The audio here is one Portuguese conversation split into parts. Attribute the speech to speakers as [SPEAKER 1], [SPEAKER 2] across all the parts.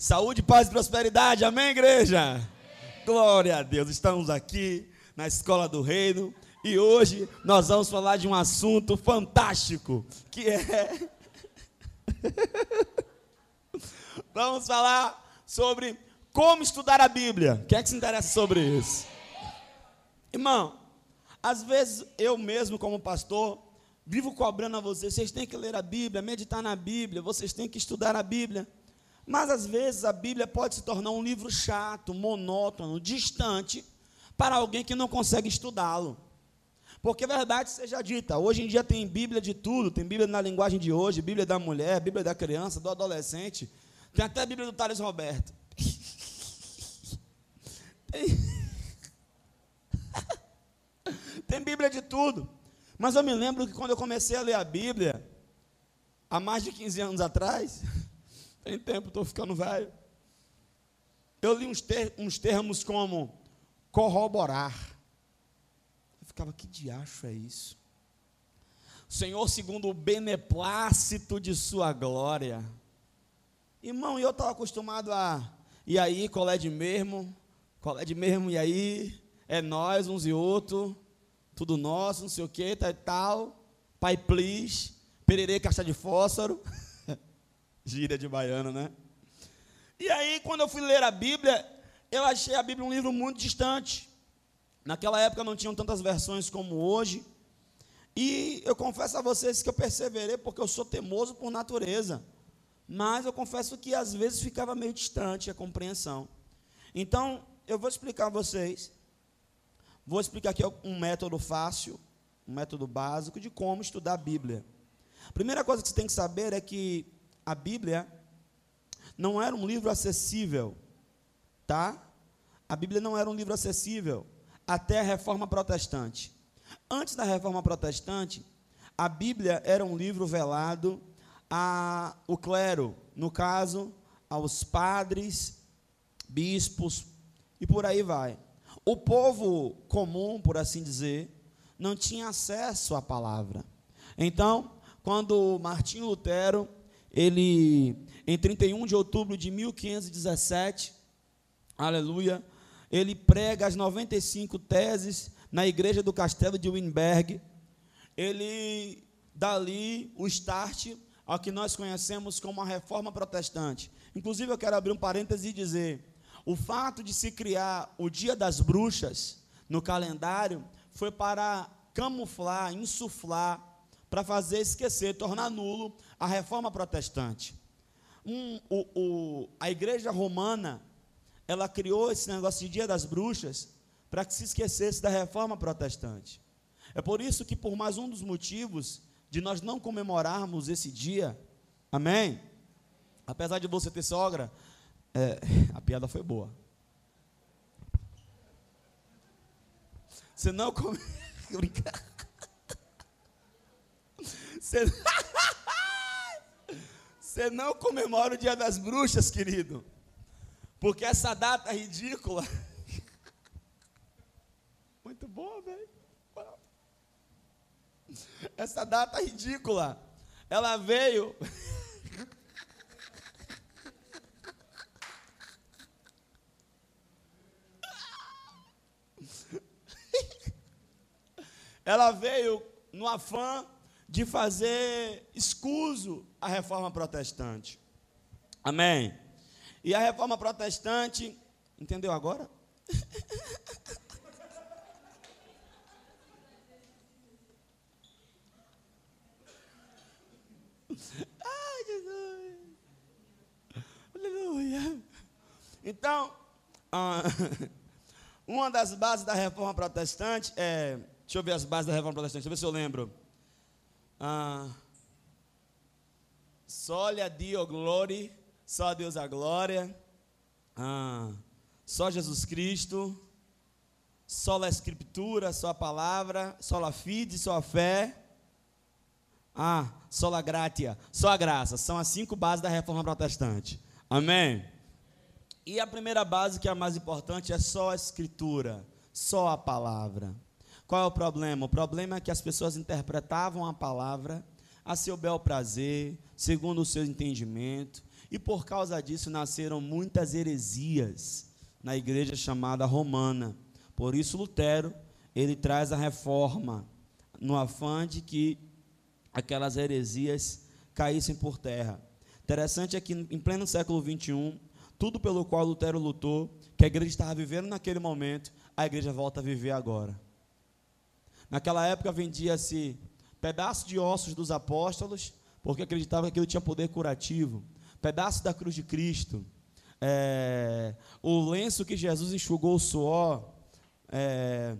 [SPEAKER 1] Saúde, paz e prosperidade. Amém, igreja? Amém. Glória a Deus. Estamos aqui na Escola do Reino e hoje nós vamos falar de um assunto fantástico, que é Vamos falar sobre como estudar a Bíblia. Quem é que se interessa sobre isso? Irmão, às vezes eu mesmo como pastor vivo cobrando a vocês, vocês têm que ler a Bíblia, meditar na Bíblia, vocês têm que estudar a Bíblia. Mas às vezes a Bíblia pode se tornar um livro chato, monótono, distante para alguém que não consegue estudá-lo. Porque a verdade seja dita, hoje em dia tem Bíblia de tudo, tem Bíblia na linguagem de hoje, Bíblia da mulher, Bíblia da criança, do adolescente, tem até a Bíblia do Thales Roberto. Tem, tem Bíblia de tudo. Mas eu me lembro que quando eu comecei a ler a Bíblia, há mais de 15 anos atrás, tem tempo, estou ficando velho. Eu li uns, ter, uns termos como corroborar. Eu ficava, que diacho é isso? Senhor, segundo o beneplácito de Sua glória. Irmão, eu estava acostumado a. E aí, colé de mesmo, colé de mesmo, e aí, é nós, uns e outros tudo nosso, não sei o que, tal, tal, pai please, pererê, caixa de fósforo, gíria de baiano, né? E aí, quando eu fui ler a Bíblia, eu achei a Bíblia um livro muito distante. Naquela época não tinham tantas versões como hoje. E eu confesso a vocês que eu perseverei porque eu sou teimoso por natureza. Mas eu confesso que às vezes ficava meio distante a compreensão. Então, eu vou explicar a vocês Vou explicar aqui um método fácil, um método básico de como estudar a Bíblia. A primeira coisa que você tem que saber é que a Bíblia não era um livro acessível, tá? A Bíblia não era um livro acessível até a Reforma Protestante. Antes da Reforma Protestante, a Bíblia era um livro velado ao clero, no caso, aos padres, bispos e por aí vai. O povo comum, por assim dizer, não tinha acesso à palavra. Então, quando Martinho Lutero, ele em 31 de outubro de 1517, aleluia, ele prega as 95 teses na igreja do castelo de Wittenberg. Ele dali o start ao que nós conhecemos como a reforma protestante. Inclusive eu quero abrir um parêntese e dizer o fato de se criar o Dia das Bruxas no calendário foi para camuflar, insuflar, para fazer esquecer, tornar nulo a reforma protestante. Um, o, o, a igreja romana, ela criou esse negócio de Dia das Bruxas para que se esquecesse da reforma protestante. É por isso que, por mais um dos motivos de nós não comemorarmos esse dia, amém? Apesar de você ter sogra, é, a piada foi boa. Você não come. Você... Você não comemora o dia das bruxas, querido. Porque essa data ridícula. Muito boa, velho. Essa data ridícula. Ela veio. ela veio no afã de fazer escuso à reforma protestante. Amém. E a reforma protestante, entendeu agora? Ai, Jesus. Aleluia. Então, ah, uma das bases da reforma protestante é Deixa eu ver as bases da reforma protestante, deixa eu ver se eu lembro. Ah, Sólia Dio Glória, só a Deus a glória. Ah, só Jesus Cristo. Só a Escritura, só a palavra. Só a fide, só a fé. Ah, só a gratia, só a graça. São as cinco bases da reforma protestante. Amém? E a primeira base, que é a mais importante, é só a Escritura, só a palavra. Qual é o problema? O problema é que as pessoas interpretavam a palavra a seu bel prazer, segundo o seu entendimento, E por causa disso nasceram muitas heresias na igreja chamada romana. Por isso Lutero, ele traz a reforma no afã de que aquelas heresias caíssem por terra. Interessante é que em pleno século 21, tudo pelo qual Lutero lutou, que a igreja estava vivendo naquele momento, a igreja volta a viver agora. Naquela época vendia-se pedaços de ossos dos apóstolos, porque acreditava que aquilo tinha poder curativo. Pedaço da cruz de Cristo. É, o lenço que Jesus enxugou o suor. É,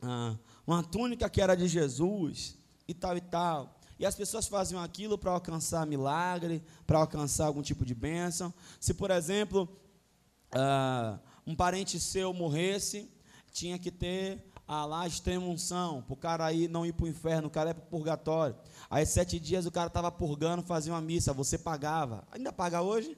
[SPEAKER 1] ah, uma túnica que era de Jesus. E tal e tal. E as pessoas faziam aquilo para alcançar milagre, para alcançar algum tipo de bênção. Se, por exemplo, ah, um parente seu morresse, tinha que ter ah, lá extrema unção, para o cara aí não ir para o inferno, o cara é para o purgatório. Aí sete dias o cara estava purgando, fazia uma missa, você pagava. Ainda paga hoje?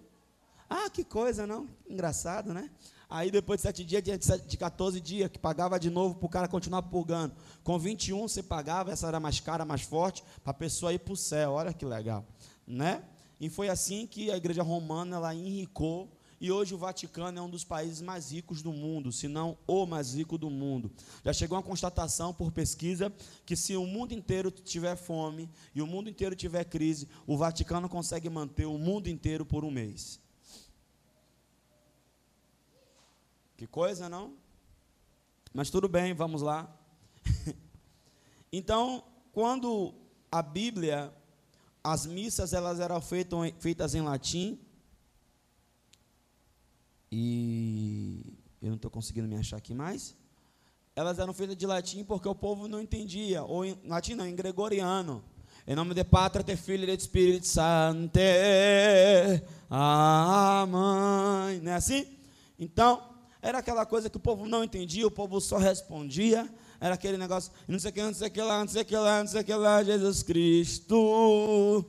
[SPEAKER 1] Ah, que coisa, não? Engraçado, né? Aí depois de sete dias, de 14 dias, que pagava de novo para o cara continuar purgando. Com 21 você pagava, essa era mais cara, mais forte, para a pessoa ir para o céu. Olha que legal. Né? E foi assim que a igreja romana ela enricou. E hoje o Vaticano é um dos países mais ricos do mundo, se não o mais rico do mundo. Já chegou uma constatação por pesquisa que se o mundo inteiro tiver fome e o mundo inteiro tiver crise, o Vaticano consegue manter o mundo inteiro por um mês. Que coisa, não? Mas tudo bem, vamos lá. então, quando a Bíblia, as missas, elas eram feitas em latim, e eu não estou conseguindo me achar aqui mais. Elas eram feitas de latim porque o povo não entendia, ou em latim não, em gregoriano. Em nome de Pátria, de Filho e de Espírito Santo. Amém. Não é assim? Então, era aquela coisa que o povo não entendia, o povo só respondia. Era aquele negócio, não sei o que, não sei o que lá, não sei o que lá, não sei o que lá, Jesus Cristo.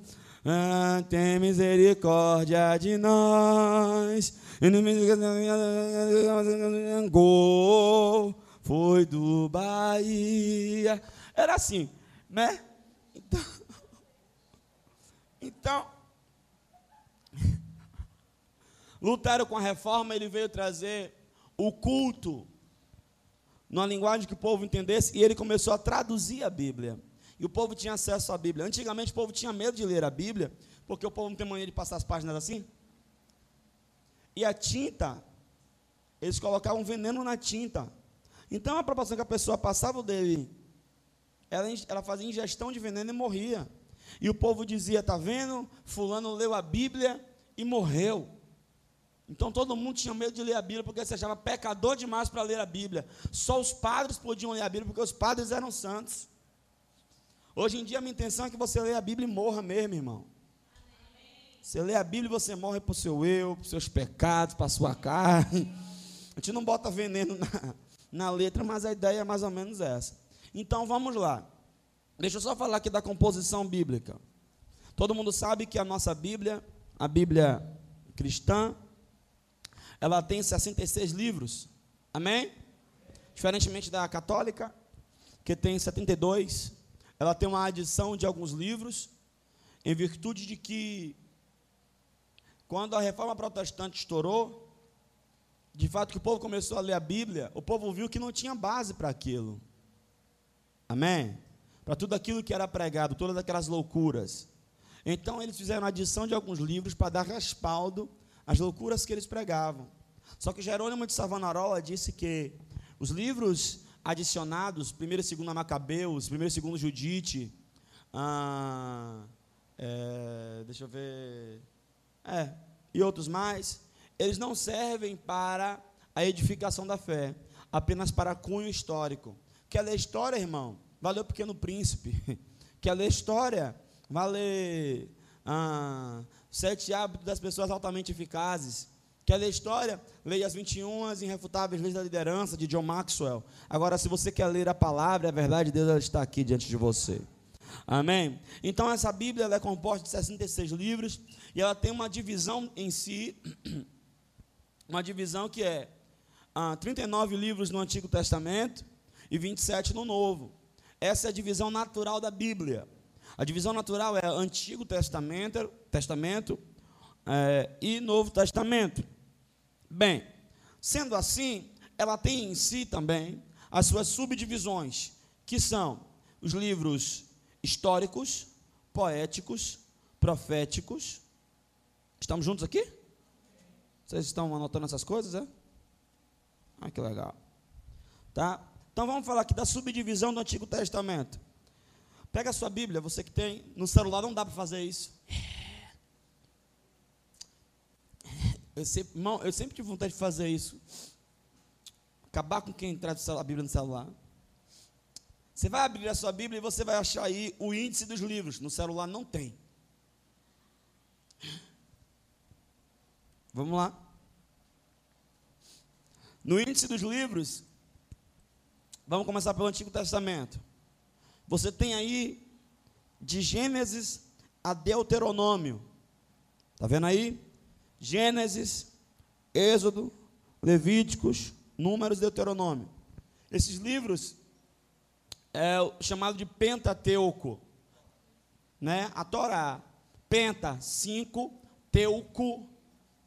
[SPEAKER 1] Ah, tem misericórdia de nós. Foi do Bahia. Era assim, né? Então, então com a reforma ele veio trazer o culto numa linguagem que o povo entendesse, e ele começou a traduzir a Bíblia. E o povo tinha acesso à Bíblia. Antigamente o povo tinha medo de ler a Bíblia, porque o povo não tem mania de passar as páginas assim. E a tinta, eles colocavam veneno na tinta. Então a proporção que a pessoa passava dele, ela, ela fazia ingestão de veneno e morria. E o povo dizia: está vendo? Fulano leu a Bíblia e morreu. Então todo mundo tinha medo de ler a Bíblia porque se achava pecador demais para ler a Bíblia. Só os padres podiam ler a Bíblia porque os padres eram santos. Hoje em dia a minha intenção é que você leia a Bíblia e morra mesmo, irmão. Você lê a Bíblia e você morre para o seu eu, para os seus pecados, para a sua carne. A gente não bota veneno na, na letra, mas a ideia é mais ou menos essa. Então vamos lá. Deixa eu só falar aqui da composição bíblica. Todo mundo sabe que a nossa Bíblia, a Bíblia cristã, ela tem 66 livros. Amém? Diferentemente da católica, que tem 72, ela tem uma adição de alguns livros, em virtude de que, quando a reforma protestante estourou, de fato que o povo começou a ler a Bíblia, o povo viu que não tinha base para aquilo. Amém? Para tudo aquilo que era pregado, todas aquelas loucuras. Então eles fizeram a adição de alguns livros para dar respaldo as loucuras que eles pregavam. Só que Jerônimo de Savonarola disse que os livros adicionados, primeiro e segundo Macabeus, primeiro e segundo Judite, ah, é, deixa eu ver, é, e outros mais, eles não servem para a edificação da fé, apenas para cunho histórico. Quer ler história, irmão? Valeu Pequeno Príncipe. Quer ler história? Vale ah, Sete Hábitos das Pessoas Altamente Eficazes. Quer ler história? Leia as 21 irrefutáveis leis da liderança de John Maxwell. Agora, se você quer ler a palavra, a verdade de Deus está aqui diante de você. Amém? Então, essa Bíblia é composta de 66 livros e ela tem uma divisão em si, uma divisão que é ah, 39 livros no Antigo Testamento e 27 no Novo. Essa é a divisão natural da Bíblia. A divisão natural é Antigo Testamento, Testamento é, e Novo Testamento. Bem, sendo assim, ela tem em si também as suas subdivisões, que são os livros históricos, poéticos, proféticos. Estamos juntos aqui? Vocês estão anotando essas coisas, é? Ah, que legal. Tá? Então vamos falar aqui da subdivisão do Antigo Testamento. Pega a sua Bíblia, você que tem no celular, não dá para fazer isso. Eu sempre, irmão, eu sempre tive vontade de fazer isso. Acabar com quem traz a Bíblia no celular. Você vai abrir a sua Bíblia e você vai achar aí o índice dos livros. No celular não tem. Vamos lá. No índice dos livros, vamos começar pelo Antigo Testamento. Você tem aí de Gênesis a Deuteronômio. Está vendo aí? Gênesis, Êxodo, Levíticos, Números Deuteronômio. Esses livros é chamado de Pentateuco, né? A Torá, Penta, cinco, Teuco,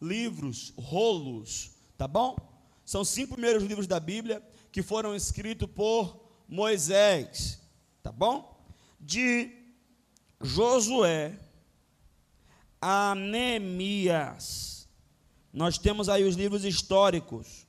[SPEAKER 1] livros, rolos, tá bom? São cinco primeiros livros da Bíblia que foram escritos por Moisés, tá bom? De Josué a Neemias. Nós temos aí os livros históricos,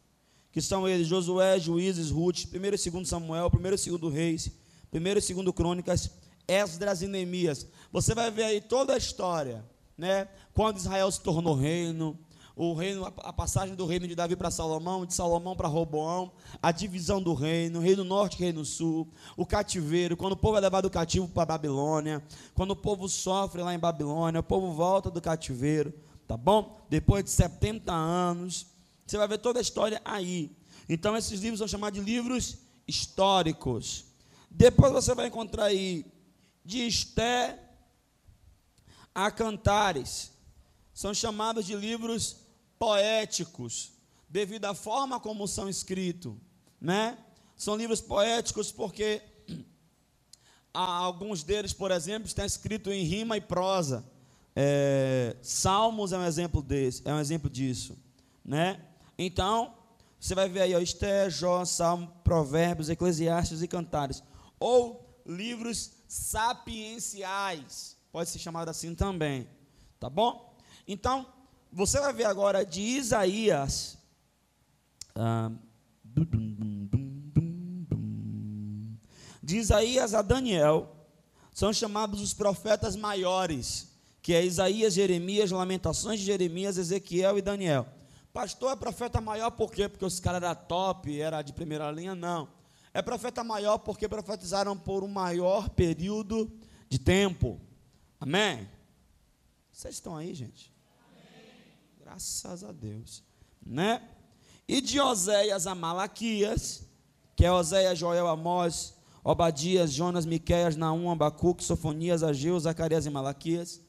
[SPEAKER 1] que são eles: Josué, Juízes, Ruth, 1 e 2 Samuel, 1 e 2 Reis, 1 e 2 Crônicas, Esdras e Neemias. Você vai ver aí toda a história, né? Quando Israel se tornou reino, o reino, a passagem do reino de Davi para Salomão, de Salomão para Roboão, a divisão do reino, reino norte, reino sul, o cativeiro, quando o povo é levado cativo para Babilônia, quando o povo sofre lá em Babilônia, o povo volta do cativeiro, tá bom? Depois de 70 anos, você vai ver toda a história aí. Então esses livros são chamados de livros históricos. Depois você vai encontrar aí de Esté a Cantares. São chamados de livros poéticos, devido à forma como são escritos, né? São livros poéticos porque alguns deles, por exemplo, estão escritos em rima e prosa. É, Salmos é um exemplo desse, é um exemplo disso, né? Então, você vai ver aí, ó, Esté, Jó, Salmo, Provérbios, Eclesiastes e Cantares, ou livros sapienciais, pode ser chamado assim também, tá bom? Então, você vai ver agora de Isaías. Ah, de Isaías a Daniel, são chamados os profetas maiores, que é Isaías, Jeremias, Lamentações de Jeremias, Ezequiel e Daniel. Pastor é profeta maior por quê? Porque os caras eram top, era de primeira linha? Não. É profeta maior porque profetizaram por um maior período de tempo. Amém? Vocês estão aí, gente? Graças a Deus. Né? E de Oséias a Malaquias, que é Oséias, Joel, Amós, Obadias, Jonas, Miqueias, Naum, Abacuque, Sofonias, Ageu, Zacarias e Malaquias,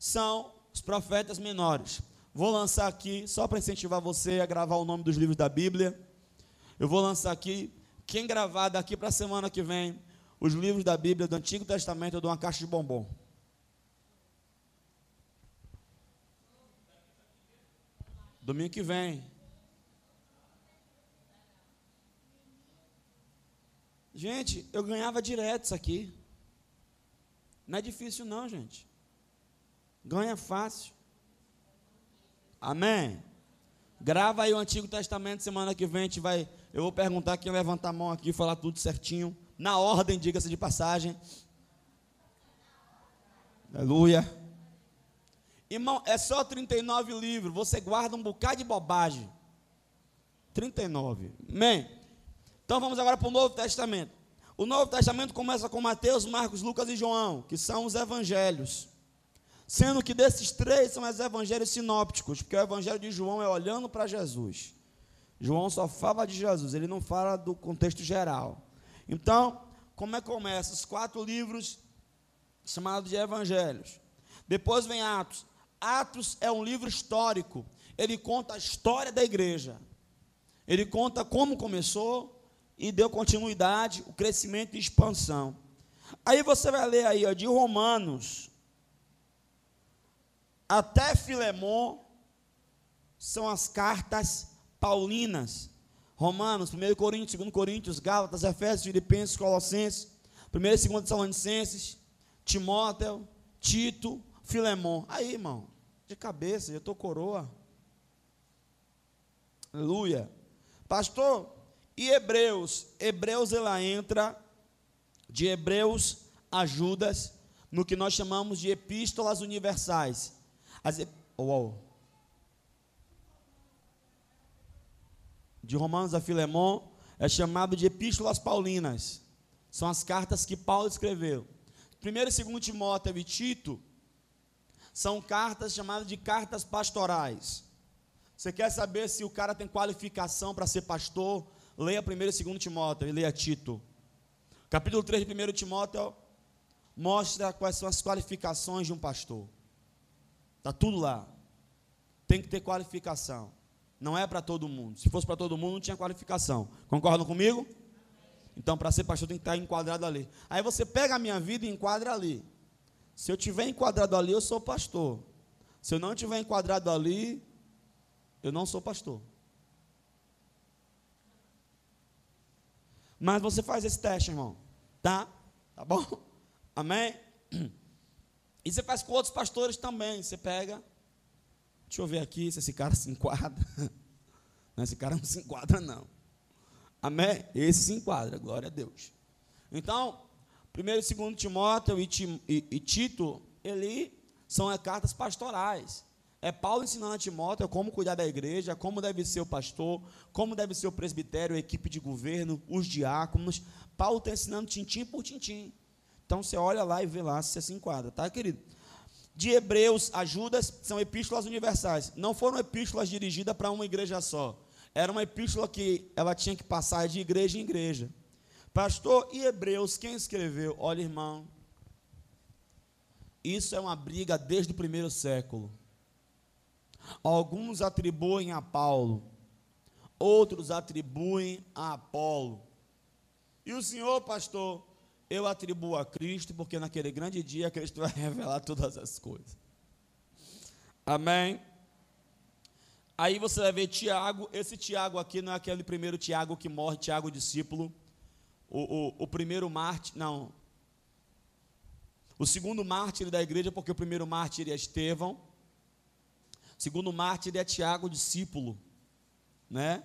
[SPEAKER 1] são os profetas menores. Vou lançar aqui, só para incentivar você a gravar o nome dos livros da Bíblia. Eu vou lançar aqui, quem gravar daqui para a semana que vem, os livros da Bíblia do Antigo Testamento, eu dou uma caixa de bombom. Domingo que vem. Gente, eu ganhava direto isso aqui. Não é difícil não, gente. Ganha fácil. Amém. Grava aí o Antigo Testamento semana que vem a gente vai, eu vou perguntar quem levanta a mão aqui, falar tudo certinho, na ordem, diga-se de passagem. Aleluia. Irmão, é só 39 livros, você guarda um bocado de bobagem. 39. Amém? Então vamos agora para o Novo Testamento. O Novo Testamento começa com Mateus, Marcos, Lucas e João, que são os evangelhos. Sendo que desses três são os evangelhos sinópticos, porque o evangelho de João é olhando para Jesus. João só fala de Jesus, ele não fala do contexto geral. Então, como é que começa? Os quatro livros chamados de evangelhos. Depois vem Atos. Atos é um livro histórico. Ele conta a história da igreja. Ele conta como começou e deu continuidade, o crescimento e expansão. Aí você vai ler aí, ó, de Romanos até Filemon são as cartas paulinas. Romanos, 1 Coríntios, 2 Coríntios, Gálatas, Efésios, Filipenses, Colossenses, 1 e 2 Tessalonicenses, Timóteo, Tito, Filemon. Aí, irmão, de cabeça, eu estou coroa. Aleluia. Pastor, e Hebreus? Hebreus ela entra de Hebreus a Judas no que nós chamamos de epístolas universais. As, oh, De Romanos a Filemon é chamado de epístolas paulinas. São as cartas que Paulo escreveu. Primeiro e segundo Timóteo e Tito são cartas chamadas de cartas pastorais. Você quer saber se o cara tem qualificação para ser pastor? Leia primeiro e segundo Timóteo e leia Tito. Capítulo 3 de 1 Timóteo mostra quais são as qualificações de um pastor. Está tudo lá. Tem que ter qualificação. Não é para todo mundo. Se fosse para todo mundo, não tinha qualificação. Concordam comigo? Então, para ser pastor, tem que estar enquadrado ali. Aí você pega a minha vida e enquadra ali. Se eu tiver enquadrado ali, eu sou pastor. Se eu não tiver enquadrado ali, eu não sou pastor. Mas você faz esse teste, irmão. Tá? Tá bom? Amém? E você faz com outros pastores também. Você pega. Deixa eu ver aqui se esse cara se enquadra. Não, esse cara não se enquadra, não. Amém? Esse se enquadra, glória a Deus. Então, primeiro e segundo Timóteo e, e, Tito, ele são cartas pastorais. É Paulo ensinando a Timóteo como cuidar da igreja, como deve ser o pastor, como deve ser o presbitério, a equipe de governo, os diáconos. Paulo está ensinando tintim por tintim. Então você olha lá e vê lá se você se enquadra, tá, querido? De Hebreus a Judas são epístolas universais. Não foram epístolas dirigidas para uma igreja só. Era uma epístola que ela tinha que passar de igreja em igreja. Pastor, e Hebreus, quem escreveu? Olha, irmão, isso é uma briga desde o primeiro século. Alguns atribuem a Paulo, outros atribuem a Apolo. E o senhor, pastor, eu atribuo a Cristo, porque naquele grande dia Cristo vai revelar todas as coisas. Amém? Aí você vai ver Tiago, esse Tiago aqui não é aquele primeiro Tiago que morre, Tiago discípulo. O, o, o primeiro mártir, não. O segundo mártir da igreja, porque o primeiro mártir é Estevão. Segundo mártir é Tiago, discípulo, né?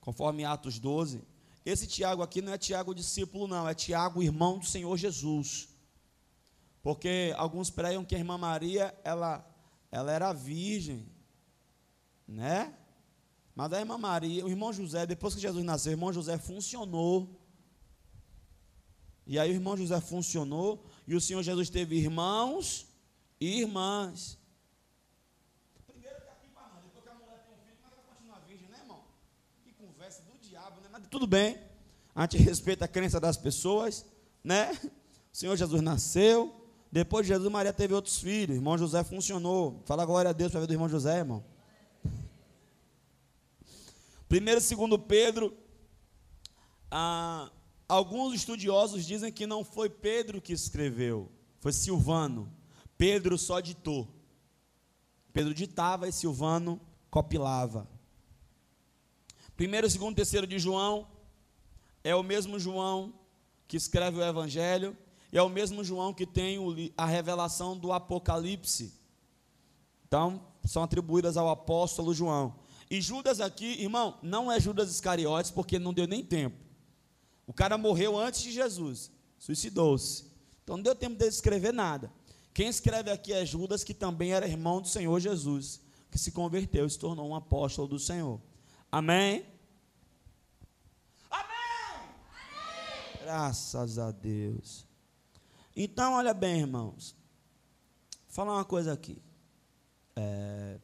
[SPEAKER 1] Conforme Atos 12. Esse Tiago aqui não é Tiago, discípulo, não, é Tiago, irmão do Senhor Jesus. Porque alguns pregam que a irmã Maria, ela, ela era virgem, né? Mas a irmã Maria, o irmão José, depois que Jesus nasceu, o irmão José funcionou. E aí o irmão José funcionou, e o Senhor Jesus teve irmãos e irmãs. tudo bem, a gente respeita a crença das pessoas, né? O Senhor Jesus nasceu, depois de Jesus, Maria teve outros filhos, irmão José funcionou. Fala glória a Deus para ver do irmão José, irmão. Primeiro e segundo Pedro, ah, alguns estudiosos dizem que não foi Pedro que escreveu, foi Silvano. Pedro só ditou. Pedro ditava e Silvano copilava. Primeiro, segundo, terceiro de João é o mesmo João que escreve o Evangelho e é o mesmo João que tem a revelação do Apocalipse. Então, são atribuídas ao apóstolo João. E Judas aqui, irmão, não é Judas Iscariotes, porque não deu nem tempo. O cara morreu antes de Jesus, suicidou-se. Então não deu tempo de escrever nada. Quem escreve aqui é Judas, que também era irmão do Senhor Jesus, que se converteu e se tornou um apóstolo do Senhor. Amém? Amém? Amém? Graças a Deus. Então, olha bem, irmãos. Vou falar uma coisa aqui. É,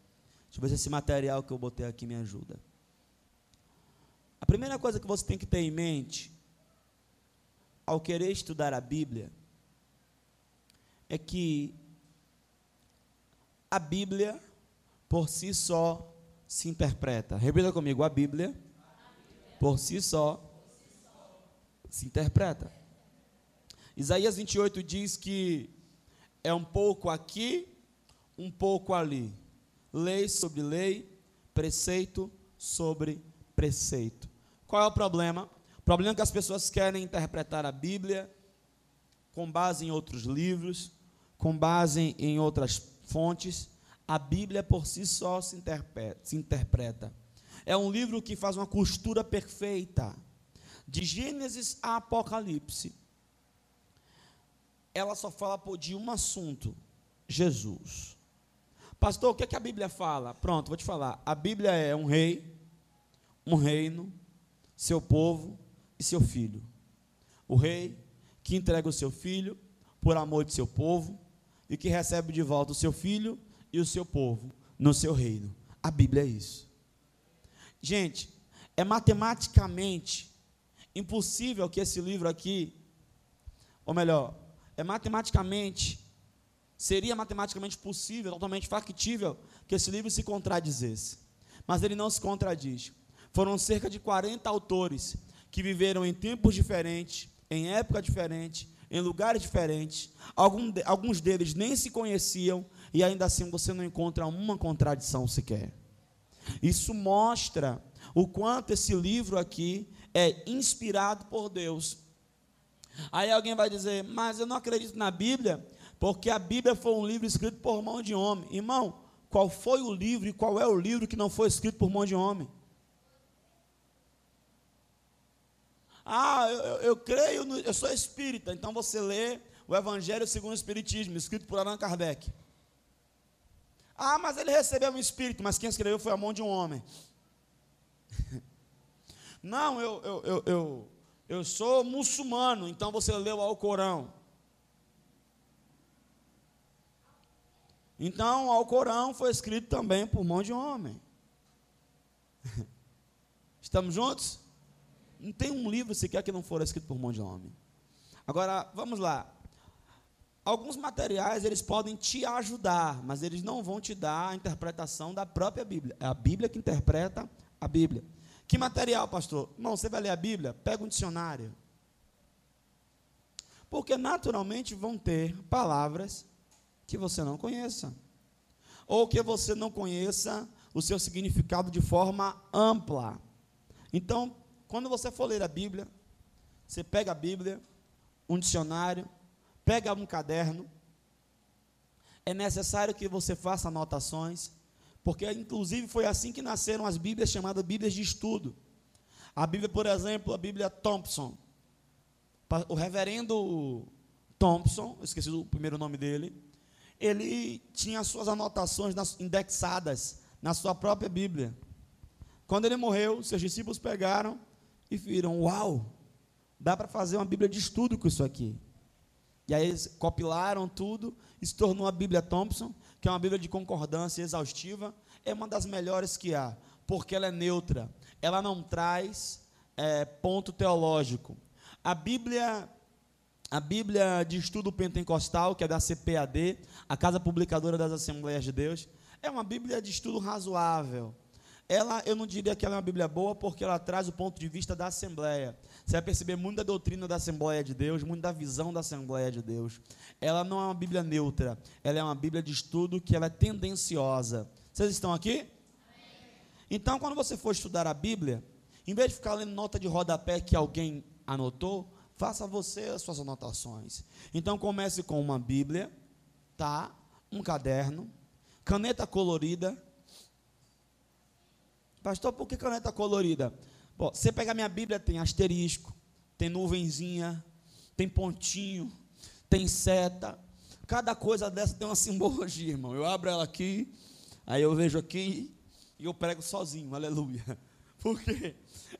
[SPEAKER 1] deixa eu ver se esse material que eu botei aqui me ajuda. A primeira coisa que você tem que ter em mente, ao querer estudar a Bíblia, é que a Bíblia, por si só, se interpreta. Repita comigo: a Bíblia, por si só, se interpreta. Isaías 28 diz que é um pouco aqui, um pouco ali. Lei sobre lei, preceito sobre preceito. Qual é o problema? O problema é que as pessoas querem interpretar a Bíblia com base em outros livros, com base em outras fontes. A Bíblia por si só se interpreta. Se interpreta. É um livro que faz uma costura perfeita, de Gênesis a Apocalipse. Ela só fala de um assunto: Jesus. Pastor, o que, é que a Bíblia fala? Pronto, vou te falar. A Bíblia é um rei, um reino, seu povo e seu filho. O rei que entrega o seu filho por amor de seu povo e que recebe de volta o seu filho e o seu povo no seu reino. A Bíblia é isso. Gente, é matematicamente impossível que esse livro aqui, ou melhor, é matematicamente Seria matematicamente possível, totalmente factível, que esse livro se contradizesse. Mas ele não se contradiz. Foram cerca de 40 autores que viveram em tempos diferentes, em época diferente, em lugares diferentes. alguns deles nem se conheciam e ainda assim você não encontra uma contradição sequer. Isso mostra o quanto esse livro aqui é inspirado por Deus. Aí alguém vai dizer, mas eu não acredito na Bíblia, porque a Bíblia foi um livro escrito por mão de homem. Irmão, qual foi o livro e qual é o livro que não foi escrito por mão de homem? Ah, eu, eu, eu creio, no, eu sou espírita, então você lê o Evangelho segundo o Espiritismo, escrito por Allan Kardec. Ah, mas ele recebeu um espírito, mas quem escreveu foi a mão de um homem. Não, eu, eu, eu, eu, eu sou muçulmano, então você leu ao Corão. Então, o Corão foi escrito também por mão de homem. Estamos juntos? Não tem um livro sequer que não for escrito por mão de homem. Agora, vamos lá. Alguns materiais eles podem te ajudar, mas eles não vão te dar a interpretação da própria Bíblia. É a Bíblia que interpreta a Bíblia. Que material, pastor? Não, você vai ler a Bíblia? Pega um dicionário. Porque naturalmente vão ter palavras que você não conheça. Ou que você não conheça o seu significado de forma ampla. Então, quando você for ler a Bíblia, você pega a Bíblia, um dicionário, pega um caderno. É necessário que você faça anotações, porque inclusive foi assim que nasceram as Bíblias chamadas Bíblias de estudo. A Bíblia, por exemplo, a Bíblia Thompson. O reverendo Thompson, esqueci o primeiro nome dele, ele tinha suas anotações indexadas na sua própria Bíblia. Quando ele morreu, seus discípulos pegaram e viram: Uau, dá para fazer uma Bíblia de estudo com isso aqui. E aí eles compilaram tudo e se tornou a Bíblia Thompson, que é uma Bíblia de concordância exaustiva. É uma das melhores que há, porque ela é neutra. Ela não traz é, ponto teológico. A Bíblia a Bíblia de Estudo Pentecostal, que é da CPAD, a Casa Publicadora das Assembleias de Deus, é uma Bíblia de estudo razoável. Ela, eu não diria que ela é uma Bíblia boa, porque ela traz o ponto de vista da Assembleia. Você vai perceber muito da doutrina da Assembleia de Deus, muito da visão da Assembleia de Deus. Ela não é uma Bíblia neutra, ela é uma Bíblia de estudo que ela é tendenciosa. Vocês estão aqui? Então, quando você for estudar a Bíblia, em vez de ficar lendo nota de rodapé que alguém anotou, Faça você as suas anotações. Então comece com uma Bíblia, tá? Um caderno, caneta colorida. Pastor, por que caneta colorida? Bom, você pega a minha Bíblia, tem asterisco, tem nuvenzinha, tem pontinho, tem seta. Cada coisa dessa tem uma simbologia, irmão. Eu abro ela aqui, aí eu vejo aqui e eu prego sozinho, aleluia. Por quê?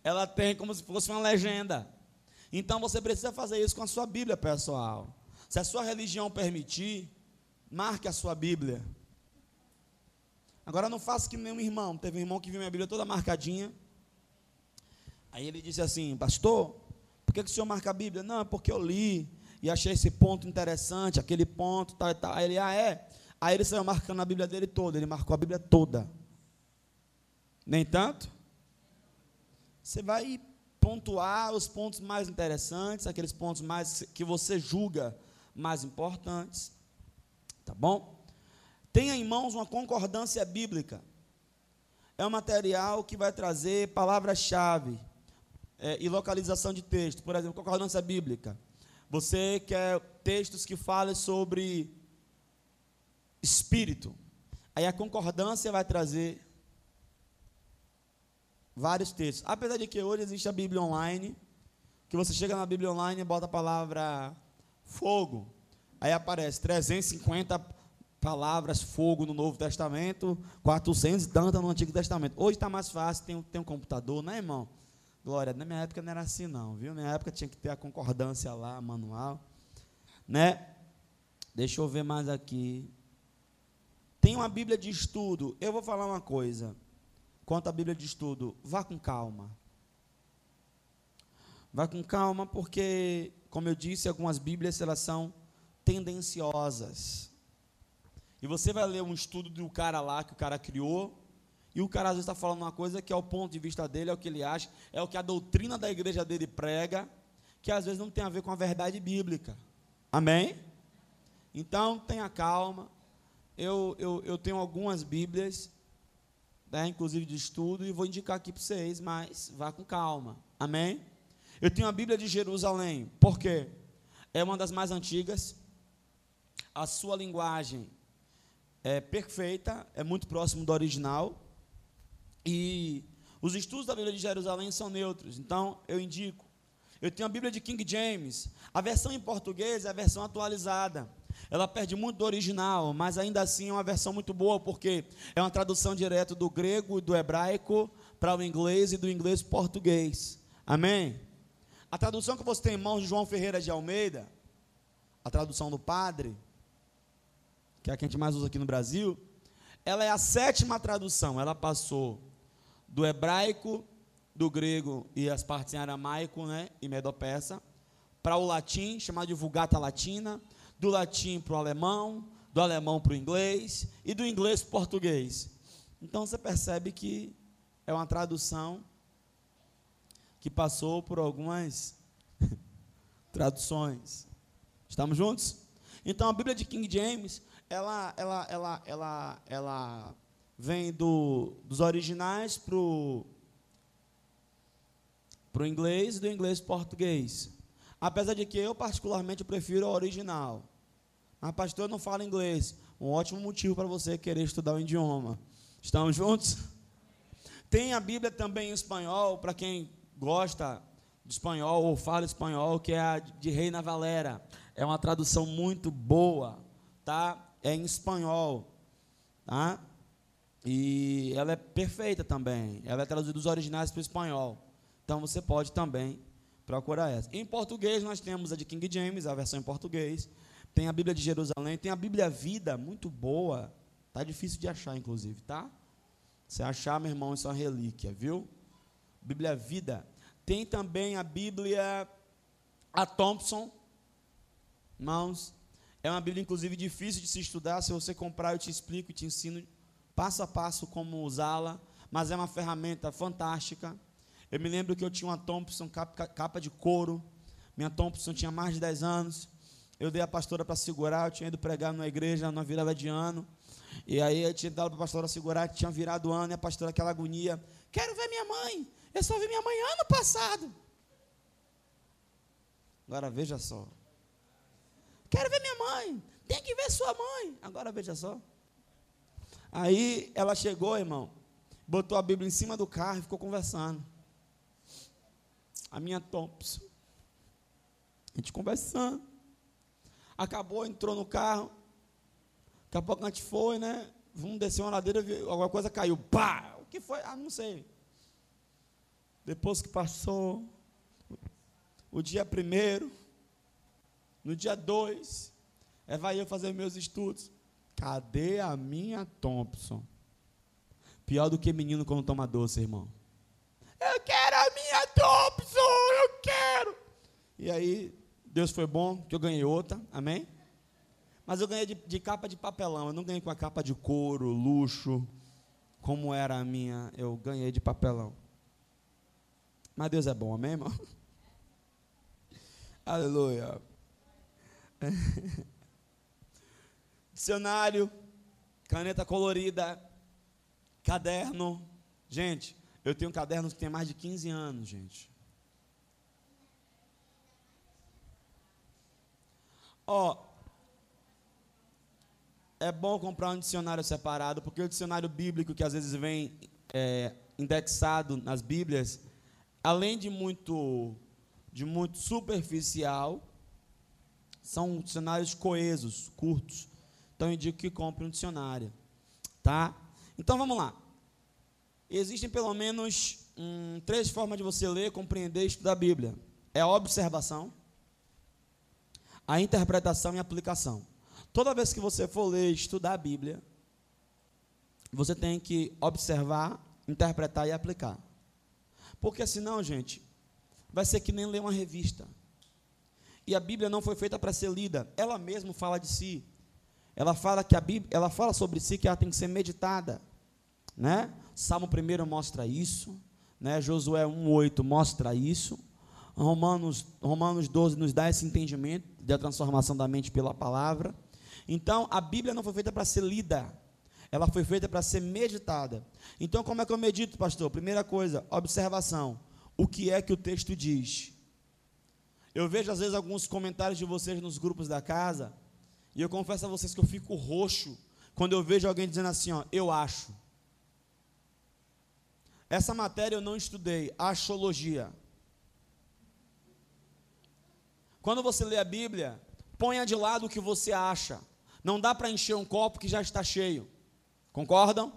[SPEAKER 1] Ela tem como se fosse uma legenda. Então você precisa fazer isso com a sua Bíblia, pessoal. Se a sua religião permitir, marque a sua Bíblia. Agora não faça que nenhum irmão. Teve um irmão que viu minha Bíblia toda marcadinha. Aí ele disse assim, pastor, por que, que o senhor marca a Bíblia? Não, é porque eu li e achei esse ponto interessante, aquele ponto, tal e tal. Aí ele, ah, é? Aí ele saiu marcando a Bíblia dele toda, ele marcou a Bíblia toda. Nem tanto? Você vai pontuar os pontos mais interessantes, aqueles pontos mais que você julga mais importantes. Tá bom? Tenha em mãos uma concordância bíblica. É um material que vai trazer palavras-chave é, e localização de texto. Por exemplo, concordância bíblica. Você quer textos que falem sobre espírito. Aí a concordância vai trazer vários textos. Apesar de que hoje existe a Bíblia online, que você chega na Bíblia online e bota a palavra fogo. Aí aparece 350 palavras fogo no Novo Testamento, 400 e tantas no Antigo Testamento. Hoje está mais fácil, tem, tem um computador, né, irmão? Glória, na minha época não era assim não, viu? Na minha época tinha que ter a concordância lá, manual, né? Deixa eu ver mais aqui. Tem uma Bíblia de estudo. Eu vou falar uma coisa. Quanto à Bíblia de estudo, vá com calma. Vá com calma, porque, como eu disse, algumas Bíblias elas são tendenciosas. E você vai ler um estudo do cara lá que o cara criou, e o cara às vezes está falando uma coisa que é o ponto de vista dele, é o que ele acha, é o que a doutrina da igreja dele prega, que às vezes não tem a ver com a verdade bíblica. Amém? Então, tenha calma. Eu, eu, eu tenho algumas Bíblias, né, inclusive de estudo, e vou indicar aqui para vocês, mas vá com calma. Amém? Eu tenho a Bíblia de Jerusalém. Por quê? É uma das mais antigas. A sua linguagem é perfeita, é muito próximo do original. E os estudos da Bíblia de Jerusalém são neutros, então eu indico. Eu tenho a Bíblia de King James. A versão em português é a versão atualizada. Ela perde muito do original, mas ainda assim é uma versão muito boa, porque é uma tradução direta do grego e do hebraico para o inglês e do inglês para o português. Amém? A tradução que você tem em mãos de João Ferreira de Almeida, a tradução do padre, que é a que a gente mais usa aqui no Brasil, ela é a sétima tradução. Ela passou do hebraico, do grego e as partes em aramaico né, e medo-persa, para o latim, chamado de Vulgata Latina, do latim para o alemão, do alemão para o inglês e do inglês para o português. Então você percebe que é uma tradução que passou por algumas traduções. Estamos juntos? Então a Bíblia de King James, ela, ela, ela, ela, ela vem do, dos originais para o inglês e do inglês português. Apesar de que eu, particularmente, prefiro a original. Mas, pastor, não fala inglês. Um ótimo motivo para você querer estudar o idioma. Estamos juntos? Tem a Bíblia também em espanhol, para quem gosta de espanhol ou fala espanhol, que é a de Reina Valera. É uma tradução muito boa, tá? É em espanhol, tá? E ela é perfeita também. Ela é traduzida dos originais para o espanhol. Então você pode também procurar essa. Em português nós temos a de King James, a versão em português. Tem a Bíblia de Jerusalém, tem a Bíblia Vida, muito boa. Tá difícil de achar, inclusive, tá? Se achar, meu irmão, isso é uma relíquia, viu? Bíblia Vida. Tem também a Bíblia a Thompson. Irmãos, é uma Bíblia, inclusive, difícil de se estudar. Se você comprar, eu te explico e te ensino passo a passo como usá-la, mas é uma ferramenta fantástica. Eu me lembro que eu tinha uma Thompson capa, de couro, minha Thompson tinha mais de 10 anos. Eu dei a pastora para segurar, eu tinha ido pregar numa igreja, numa virada de ano. E aí eu tinha dado para a pastora segurar, tinha virado ano, e a pastora aquela agonia. Quero ver minha mãe. Eu só vi minha mãe ano passado. Agora veja só. Quero ver minha mãe. Tem que ver sua mãe. Agora veja só. Aí ela chegou, irmão, botou a Bíblia em cima do carro e ficou conversando. A minha Thompson. A gente conversando. Acabou, entrou no carro. Daqui a pouco a gente foi, né? Vamos descer uma ladeira, alguma coisa caiu. Pá! O que foi? Ah, não sei. Depois que passou o dia primeiro, no dia dois, é vai eu fazer meus estudos. Cadê a minha Thompson? Pior do que menino quando toma doce, irmão. E aí, Deus foi bom, que eu ganhei outra, amém? Mas eu ganhei de, de capa de papelão, eu não ganhei com a capa de couro, luxo, como era a minha, eu ganhei de papelão. Mas Deus é bom, amém, irmão? Aleluia. Dicionário caneta colorida, caderno. Gente, eu tenho cadernos que tem mais de 15 anos, gente. Ó, é bom comprar um dicionário separado, porque o dicionário bíblico que às vezes vem é, indexado nas Bíblias, além de muito, de muito superficial, são dicionários coesos, curtos. Então eu indico que compre um dicionário, tá? Então vamos lá. Existem pelo menos hum, três formas de você ler, compreender e estudar a Bíblia. É a observação, a interpretação e a aplicação. Toda vez que você for ler, estudar a Bíblia, você tem que observar, interpretar e aplicar. Porque senão, gente, vai ser que nem ler uma revista. E a Bíblia não foi feita para ser lida. Ela mesma fala de si. Ela fala que a Bíblia, ela fala sobre si que ela tem que ser meditada, né? Salmo 1 mostra isso, né? Josué 1:8 mostra isso. Romanos Romanos 12 nos dá esse entendimento da transformação da mente pela palavra. Então, a Bíblia não foi feita para ser lida, ela foi feita para ser meditada. Então, como é que eu medito, pastor? Primeira coisa, observação. O que é que o texto diz? Eu vejo às vezes alguns comentários de vocês nos grupos da casa, e eu confesso a vocês que eu fico roxo quando eu vejo alguém dizendo assim, ó, eu acho. Essa matéria eu não estudei, achologia. Quando você lê a Bíblia, ponha de lado o que você acha. Não dá para encher um copo que já está cheio. Concordam?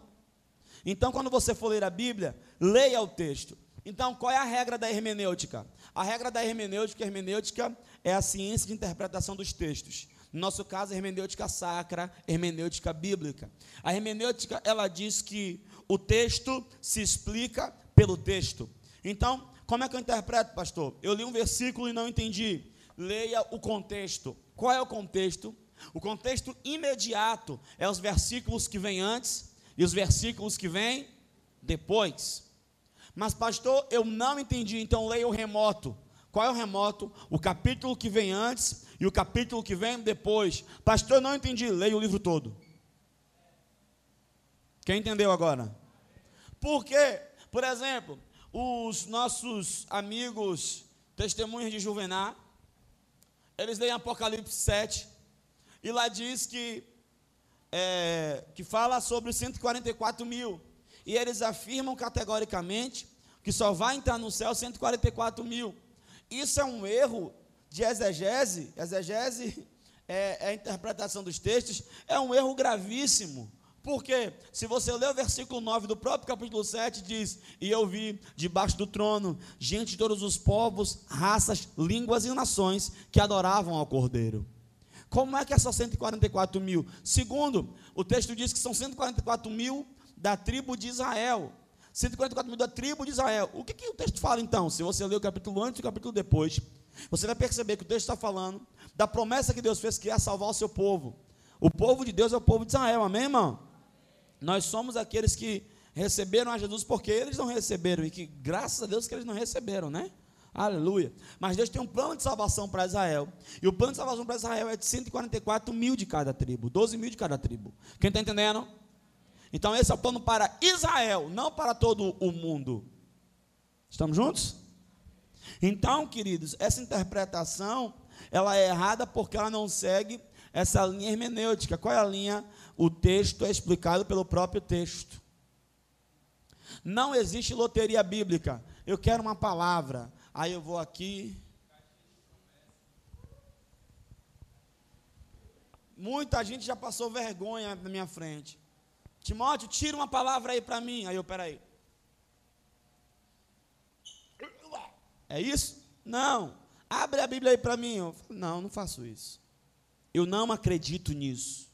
[SPEAKER 1] Então, quando você for ler a Bíblia, leia o texto. Então, qual é a regra da hermenêutica? A regra da hermenêutica, hermenêutica é a ciência de interpretação dos textos. No nosso caso, a hermenêutica sacra, hermenêutica bíblica. A hermenêutica, ela diz que o texto se explica pelo texto. Então, como é que eu interpreto, pastor? Eu li um versículo e não entendi. Leia o contexto. Qual é o contexto? O contexto imediato é os versículos que vêm antes e os versículos que vêm depois. Mas, pastor, eu não entendi, então leia o remoto. Qual é o remoto? O capítulo que vem antes e o capítulo que vem depois. Pastor, eu não entendi, leia o livro todo. Quem entendeu agora? Por quê? Por exemplo, os nossos amigos testemunhas de Juvená, eles leem Apocalipse 7, e lá diz que, é, que fala sobre os 144 mil. E eles afirmam categoricamente que só vai entrar no céu 144 mil. Isso é um erro de exegese. Exegese é, é a interpretação dos textos. É um erro gravíssimo. Porque, se você ler o versículo 9 do próprio capítulo 7, diz: E eu vi debaixo do trono gente de todos os povos, raças, línguas e nações que adoravam ao Cordeiro. Como é que é só 144 mil? Segundo, o texto diz que são 144 mil da tribo de Israel. 144 mil da tribo de Israel. O que, que o texto fala então? Se você ler o capítulo antes e o capítulo depois, você vai perceber que o texto está falando da promessa que Deus fez que é salvar o seu povo. O povo de Deus é o povo de Israel, amém, irmão? Nós somos aqueles que receberam a Jesus porque eles não receberam e que graças a Deus que eles não receberam, né? Aleluia. Mas Deus tem um plano de salvação para Israel. E o plano de salvação para Israel é de 144 mil de cada tribo, 12 mil de cada tribo. Quem está entendendo? Então esse é o plano para Israel, não para todo o mundo. Estamos juntos? Então, queridos, essa interpretação ela é errada porque ela não segue essa linha hermenêutica. Qual é a linha? O texto é explicado pelo próprio texto. Não existe loteria bíblica. Eu quero uma palavra. Aí eu vou aqui. Muita gente já passou vergonha na minha frente. Timóteo, tira uma palavra aí para mim. Aí eu, peraí. É isso? Não. Abre a Bíblia aí para mim. Eu, não, não faço isso. Eu não acredito nisso.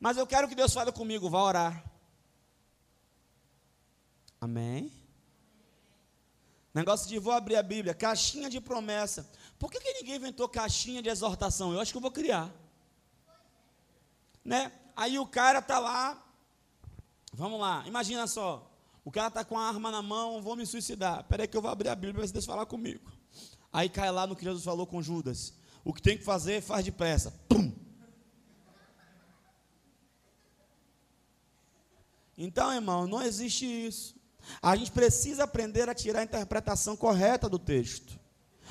[SPEAKER 1] Mas eu quero que Deus fale comigo, vá orar. Amém? Negócio de vou abrir a Bíblia, caixinha de promessa. Por que, que ninguém inventou caixinha de exortação? Eu acho que eu vou criar. Né? Aí o cara tá lá, vamos lá, imagina só, o cara tá com a arma na mão, vou me suicidar. Espera aí que eu vou abrir a Bíblia para Deus falar comigo. Aí cai lá no que Jesus falou com Judas. O que tem que fazer, faz depressa. Pum. Então, irmão, não existe isso. A gente precisa aprender a tirar a interpretação correta do texto.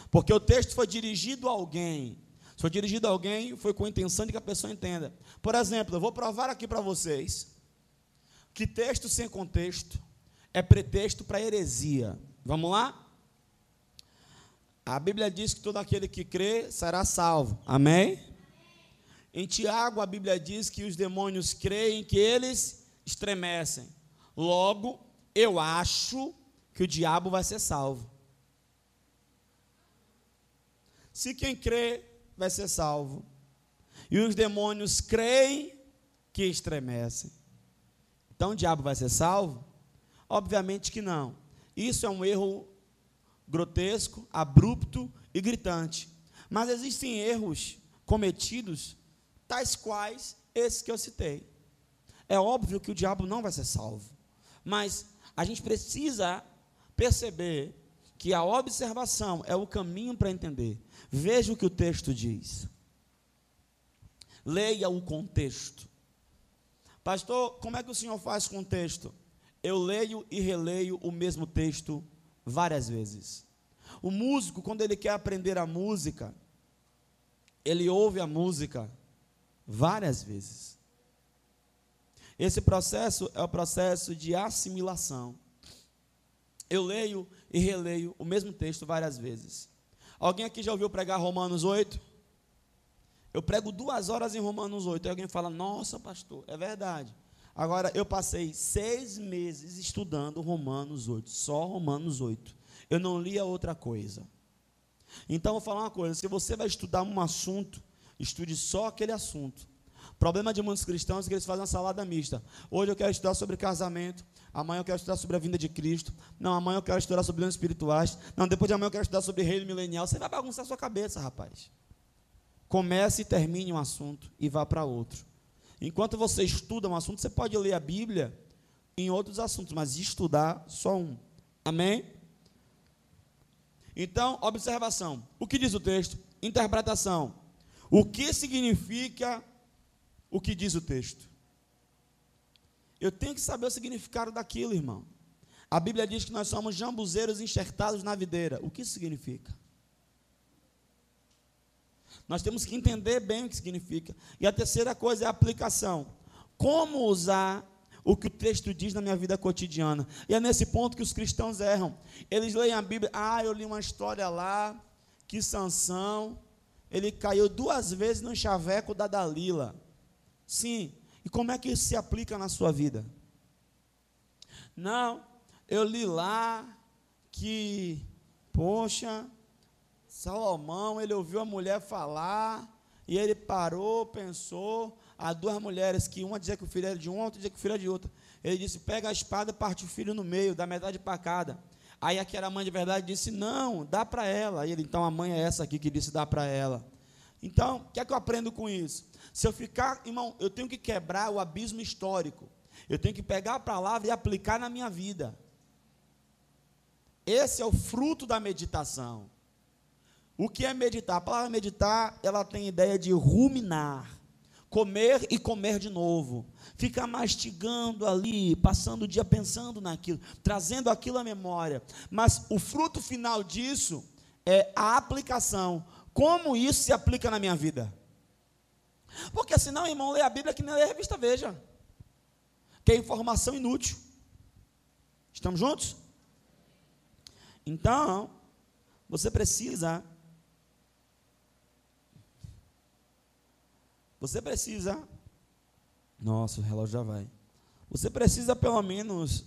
[SPEAKER 1] Porque o texto foi dirigido a alguém. Se foi dirigido a alguém, foi com a intenção de que a pessoa entenda. Por exemplo, eu vou provar aqui para vocês que texto sem contexto é pretexto para heresia. Vamos lá? A Bíblia diz que todo aquele que crê será salvo. Amém? Em Tiago, a Bíblia diz que os demônios creem que eles estremecem. Logo, eu acho que o diabo vai ser salvo. Se quem crê vai ser salvo, e os demônios creem que estremecem, então o diabo vai ser salvo? Obviamente que não. Isso é um erro grotesco, abrupto e gritante. Mas existem erros cometidos, tais quais esses que eu citei. É óbvio que o diabo não vai ser salvo, mas a gente precisa perceber que a observação é o caminho para entender. Veja o que o texto diz. Leia o contexto. Pastor, como é que o senhor faz com o texto? Eu leio e releio o mesmo texto várias vezes. O músico, quando ele quer aprender a música, ele ouve a música várias vezes. Esse processo é o processo de assimilação. Eu leio e releio o mesmo texto várias vezes. Alguém aqui já ouviu pregar Romanos 8? Eu prego duas horas em Romanos 8. E alguém fala, nossa, pastor, é verdade. Agora, eu passei seis meses estudando Romanos 8, só Romanos 8. Eu não lia outra coisa. Então, vou falar uma coisa: se você vai estudar um assunto, estude só aquele assunto. O problema de muitos cristãos é que eles fazem uma salada mista. Hoje eu quero estudar sobre casamento, amanhã eu quero estudar sobre a vinda de Cristo. Não, amanhã eu quero estudar sobre leões espirituais. Não, depois de amanhã eu quero estudar sobre reino milenial. Você vai bagunçar a sua cabeça, rapaz. Comece e termine um assunto e vá para outro. Enquanto você estuda um assunto, você pode ler a Bíblia em outros assuntos, mas estudar só um. Amém? Então, observação. O que diz o texto? Interpretação. O que significa o que diz o texto. Eu tenho que saber o significado daquilo, irmão. A Bíblia diz que nós somos jambuzeiros enxertados na videira. O que isso significa? Nós temos que entender bem o que significa. E a terceira coisa é a aplicação. Como usar o que o texto diz na minha vida cotidiana? E é nesse ponto que os cristãos erram. Eles leem a Bíblia, ah, eu li uma história lá, que Sansão, ele caiu duas vezes no chaveco da Dalila. Sim. E como é que isso se aplica na sua vida? Não, eu li lá que, poxa, Salomão, ele ouviu a mulher falar, e ele parou, pensou, há duas mulheres, que uma dizia que o filho era de uma, outra dizia que o filho era de outra. Ele disse: pega a espada, parte o filho no meio, dá metade para cada. Aí aquela mãe de verdade disse: não, dá para ela. E ele, então a mãe é essa aqui que disse: dá para ela. Então, o que é que eu aprendo com isso? Se eu ficar, irmão, eu tenho que quebrar o abismo histórico. Eu tenho que pegar a palavra e aplicar na minha vida. Esse é o fruto da meditação. O que é meditar? A palavra meditar, ela tem ideia de ruminar, comer e comer de novo, ficar mastigando ali, passando o dia pensando naquilo, trazendo aquilo à memória. Mas o fruto final disso é a aplicação. Como isso se aplica na minha vida? Porque senão, irmão, lê a Bíblia que nem lê a revista Veja. Que é informação inútil. Estamos juntos? Então, você precisa. Você precisa. Nossa, o relógio já vai. Você precisa pelo menos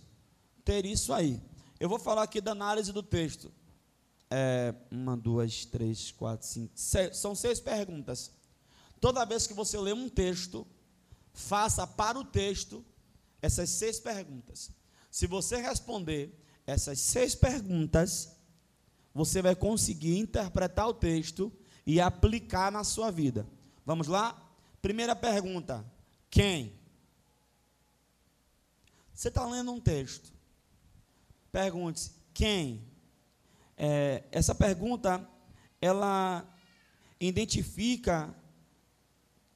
[SPEAKER 1] ter isso aí. Eu vou falar aqui da análise do texto. É, uma, duas, três, quatro, cinco. Seis, são seis perguntas. Toda vez que você lê um texto, faça para o texto essas seis perguntas. Se você responder essas seis perguntas, você vai conseguir interpretar o texto e aplicar na sua vida. Vamos lá? Primeira pergunta: quem? Você está lendo um texto. Pergunte-se: quem? É, essa pergunta, ela identifica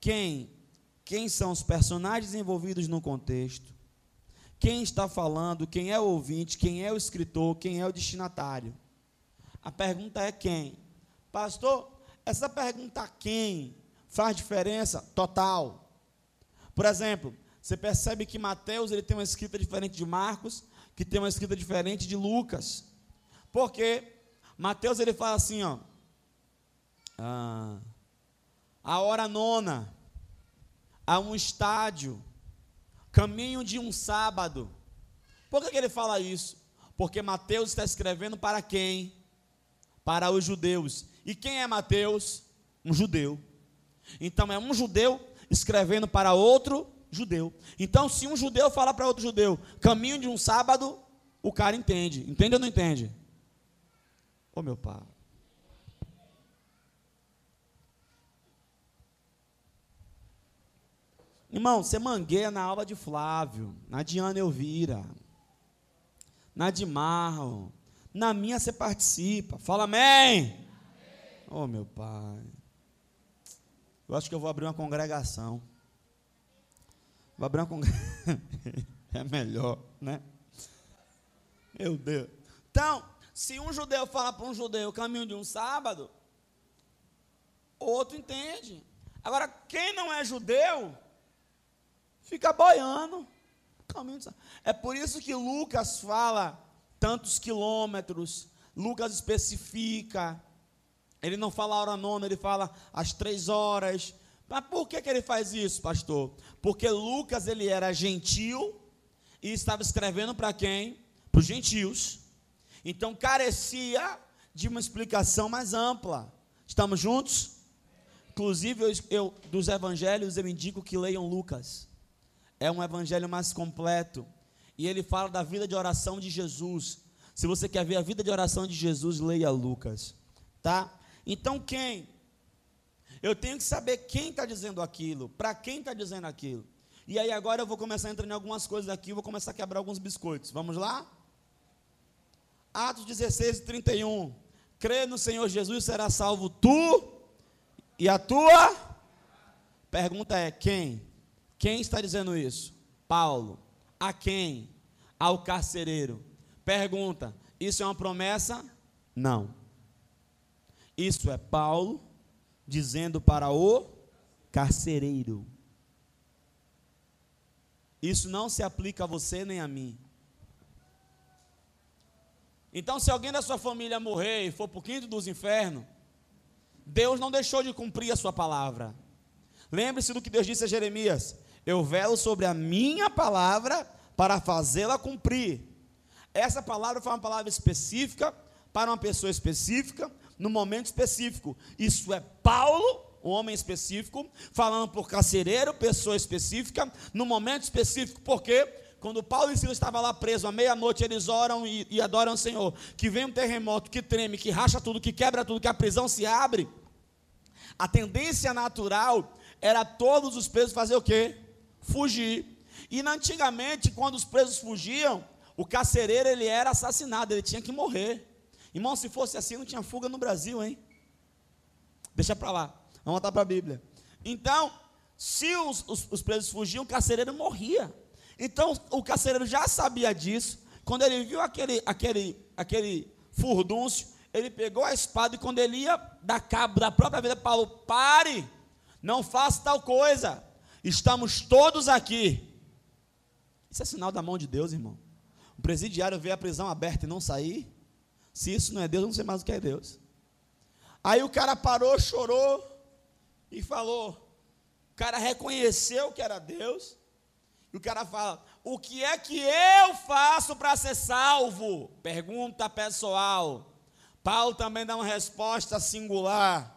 [SPEAKER 1] quem, quem são os personagens envolvidos no contexto, quem está falando, quem é o ouvinte, quem é o escritor, quem é o destinatário. A pergunta é quem? Pastor, essa pergunta quem faz diferença total. Por exemplo, você percebe que Mateus ele tem uma escrita diferente de Marcos, que tem uma escrita diferente de Lucas. Porque Mateus ele fala assim, ó, ah, a hora nona, a um estádio, caminho de um sábado. Por que, que ele fala isso? Porque Mateus está escrevendo para quem? Para os judeus. E quem é Mateus? Um judeu. Então é um judeu escrevendo para outro judeu. Então, se um judeu falar para outro judeu, caminho de um sábado, o cara entende. Entende ou não entende? Ô meu pai. Irmão, você mangueia na aula de Flávio, na Diana Elvira, na de Marlon, na minha você participa. Fala amém. amém. Oh, meu pai. Eu acho que eu vou abrir uma congregação. Vou abrir uma congregação. é melhor, né? Meu Deus. Então, se um judeu fala para um judeu o caminho de um sábado, outro entende. Agora, quem não é judeu, fica boiando. É por isso que Lucas fala tantos quilômetros, Lucas especifica. Ele não fala a hora nona, ele fala as três horas. Mas por que, que ele faz isso, pastor? Porque Lucas ele era gentil e estava escrevendo para quem? Para os gentios. Então carecia de uma explicação mais ampla. Estamos juntos? Inclusive, eu, eu, dos evangelhos, eu indico que leiam Lucas é um evangelho mais completo. E ele fala da vida de oração de Jesus. Se você quer ver a vida de oração de Jesus, leia Lucas. Tá? Então quem? Eu tenho que saber quem está dizendo aquilo, para quem está dizendo aquilo. E aí agora eu vou começar a entrar em algumas coisas aqui, vou começar a quebrar alguns biscoitos. Vamos lá? Atos 16 e 31. Crê no Senhor Jesus, será salvo tu e a tua. Pergunta é: quem? Quem está dizendo isso? Paulo. A quem? Ao carcereiro. Pergunta: Isso é uma promessa? Não. Isso é Paulo dizendo para o carcereiro. Isso não se aplica a você nem a mim. Então, se alguém da sua família morrer e for para o quinto dos infernos, Deus não deixou de cumprir a sua palavra. Lembre-se do que Deus disse a Jeremias: eu velo sobre a minha palavra para fazê-la cumprir. Essa palavra foi uma palavra específica para uma pessoa específica, no momento específico. Isso é Paulo, um homem específico, falando por carcereiro, pessoa específica, no momento específico, porque quando Paulo e Silas estavam lá presos, à meia-noite eles oram e, e adoram o Senhor, que vem um terremoto, que treme, que racha tudo, que quebra tudo, que a prisão se abre. A tendência natural era todos os presos fazer o quê? fugir. E antigamente, quando os presos fugiam, o carcereiro ele era assassinado, ele tinha que morrer. Irmão, se fosse assim, não tinha fuga no Brasil, hein? Deixa para lá, vamos voltar para a Bíblia. Então, se os, os, os, presos fugiam, o carcereiro morria. Então, o carcereiro já sabia disso. Quando ele viu aquele, aquele, aquele furdúncio, ele pegou a espada e quando ele ia dar cabo da própria vida, falou: pare, não faça tal coisa. Estamos todos aqui. Isso é sinal da mão de Deus, irmão. O presidiário vê a prisão aberta e não sair. Se isso não é Deus, eu não sei mais o que é Deus. Aí o cara parou, chorou e falou. O cara reconheceu que era Deus. O cara fala: O que é que eu faço para ser salvo? Pergunta pessoal. Paulo também dá uma resposta singular.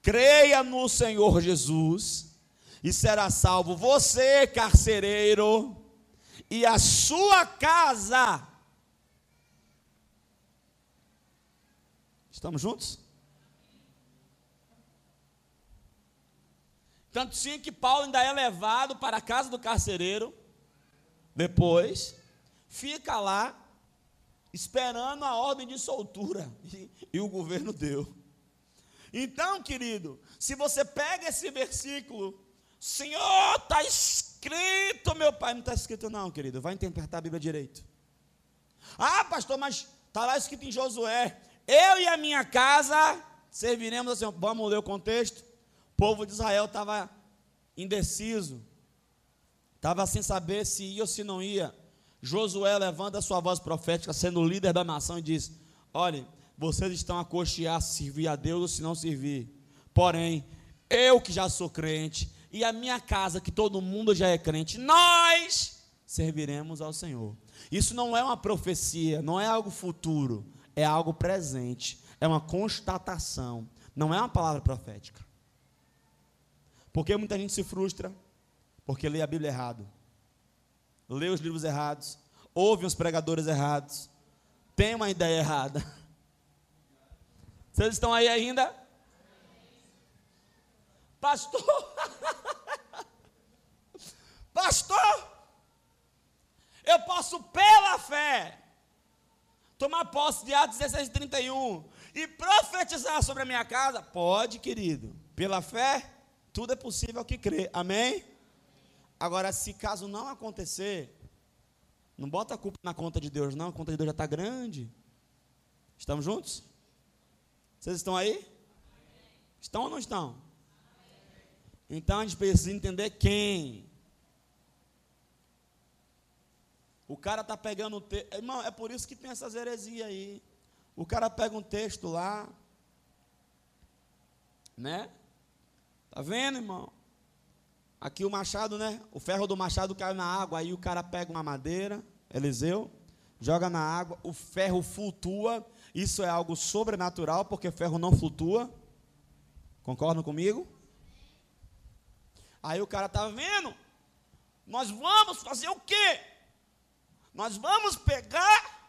[SPEAKER 1] Creia no Senhor Jesus e será salvo você, carcereiro, e a sua casa. Estamos juntos? Tanto sim que Paulo ainda é levado para a casa do carcereiro, depois, fica lá, esperando a ordem de soltura, e, e o governo deu. Então, querido, se você pega esse versículo Senhor, está escrito meu pai. Não está escrito, não, querido. Vai interpretar a Bíblia direito. Ah, pastor, mas está lá escrito em Josué: Eu e a minha casa serviremos assim. Vamos ler o contexto. Povo de Israel estava indeciso, estava sem saber se ia ou se não ia. Josué levanta a sua voz profética, sendo o líder da nação, e diz: Olha, vocês estão a cochear se servir a Deus ou se não servir. Porém, eu que já sou crente, e a minha casa, que todo mundo já é crente, nós serviremos ao Senhor. Isso não é uma profecia, não é algo futuro, é algo presente, é uma constatação, não é uma palavra profética. Porque muita gente se frustra porque lê a Bíblia errado, lê os livros errados, ouve os pregadores errados, tem uma ideia errada. Vocês estão aí ainda? Pastor, pastor, eu posso pela fé tomar posse de Atos 16, 31 e profetizar sobre a minha casa? Pode, querido. Pela fé, tudo é possível que crê. Amém? Agora, se caso não acontecer, não bota a culpa na conta de Deus, não. A conta de Deus já está grande. Estamos juntos? Vocês estão aí? Estão ou não estão? Então a gente precisa entender quem. O cara está pegando o texto. Irmão, é por isso que tem essas heresias aí. O cara pega um texto lá, né? Tá vendo, irmão? Aqui o machado, né? O ferro do machado caiu na água, aí o cara pega uma madeira, Eliseu, joga na água, o ferro flutua. Isso é algo sobrenatural, porque ferro não flutua. Concordam comigo? Aí o cara tá vendo? Nós vamos fazer o quê? Nós vamos pegar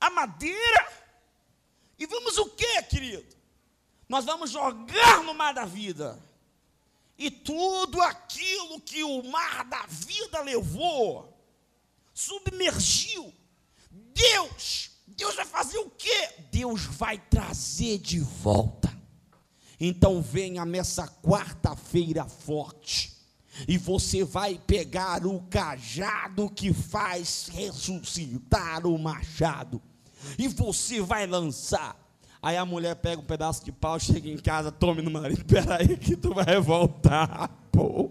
[SPEAKER 1] a madeira e vamos o quê, querido? Nós vamos jogar no mar da vida. E tudo aquilo que o mar da vida levou, submergiu. Deus, Deus vai fazer o quê? Deus vai trazer de volta. Então venha nessa quarta-feira forte. E você vai pegar o cajado que faz ressuscitar o machado. E você vai lançar Aí a mulher pega um pedaço de pau, chega em casa, tome no marido, peraí que tu vai voltar, pô.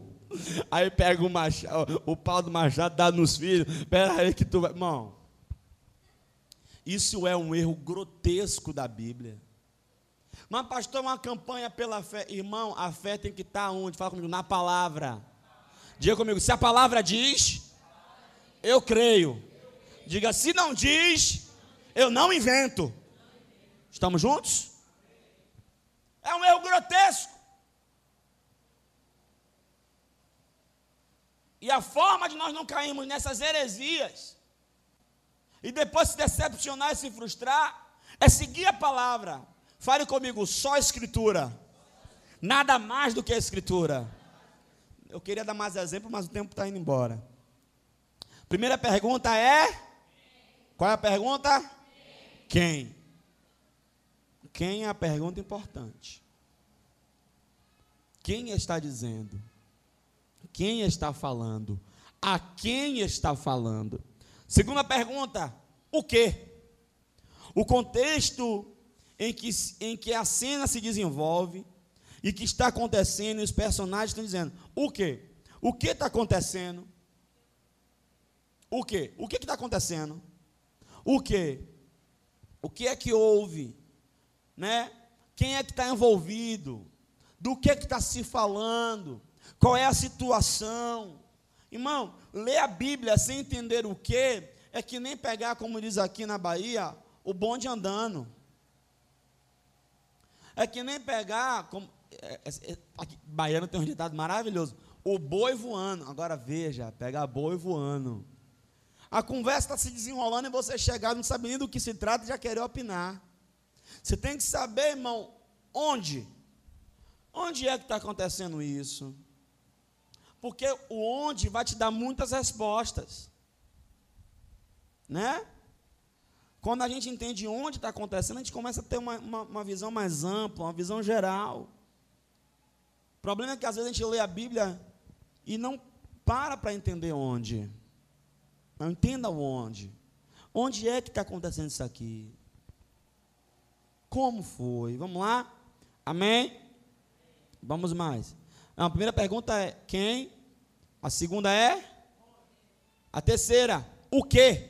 [SPEAKER 1] Aí pega o, machado, o pau do machado, dá nos filhos, peraí que tu vai. Irmão, isso é um erro grotesco da Bíblia. Mas, pastor, uma campanha pela fé. Irmão, a fé tem que estar onde? Fala comigo, na palavra. Diga comigo, se a palavra diz, eu creio. Diga, se não diz, eu não invento. Estamos juntos? É um erro grotesco. E a forma de nós não cairmos nessas heresias e depois se decepcionar e se frustrar é seguir a palavra. Fale comigo, só a escritura. Nada mais do que a escritura. Eu queria dar mais exemplo, mas o tempo está indo embora. Primeira pergunta é: qual é a pergunta? Quem? Quem é a pergunta importante? Quem está dizendo? Quem está falando? A quem está falando? Segunda pergunta: o que? O contexto em que, em que a cena se desenvolve e que está acontecendo, e os personagens estão dizendo: o que? O que está acontecendo? O que? O que está acontecendo? O que? O que é que houve? Né? Quem é que está envolvido? Do que que está se falando? Qual é a situação? Irmão, ler a Bíblia sem entender o que é que nem pegar, como diz aqui na Bahia, o bonde andando. É que nem pegar, como, é, é, é aqui, baiano tem um ditado maravilhoso, o boi voando. Agora veja, pegar boi voando. A conversa está se desenrolando e você chegar, não sabe nem do que se trata já querer opinar. Você tem que saber, irmão, onde? Onde é que está acontecendo isso? Porque o onde vai te dar muitas respostas. Né? Quando a gente entende onde está acontecendo, a gente começa a ter uma, uma, uma, visão mais ampla, uma visão geral. O problema é que às vezes a gente lê a Bíblia e não para para entender onde. Não entenda onde. Onde é que está acontecendo isso aqui? Como foi? Vamos lá? Amém? Vamos mais. a primeira pergunta é quem? A segunda é? A terceira, o que?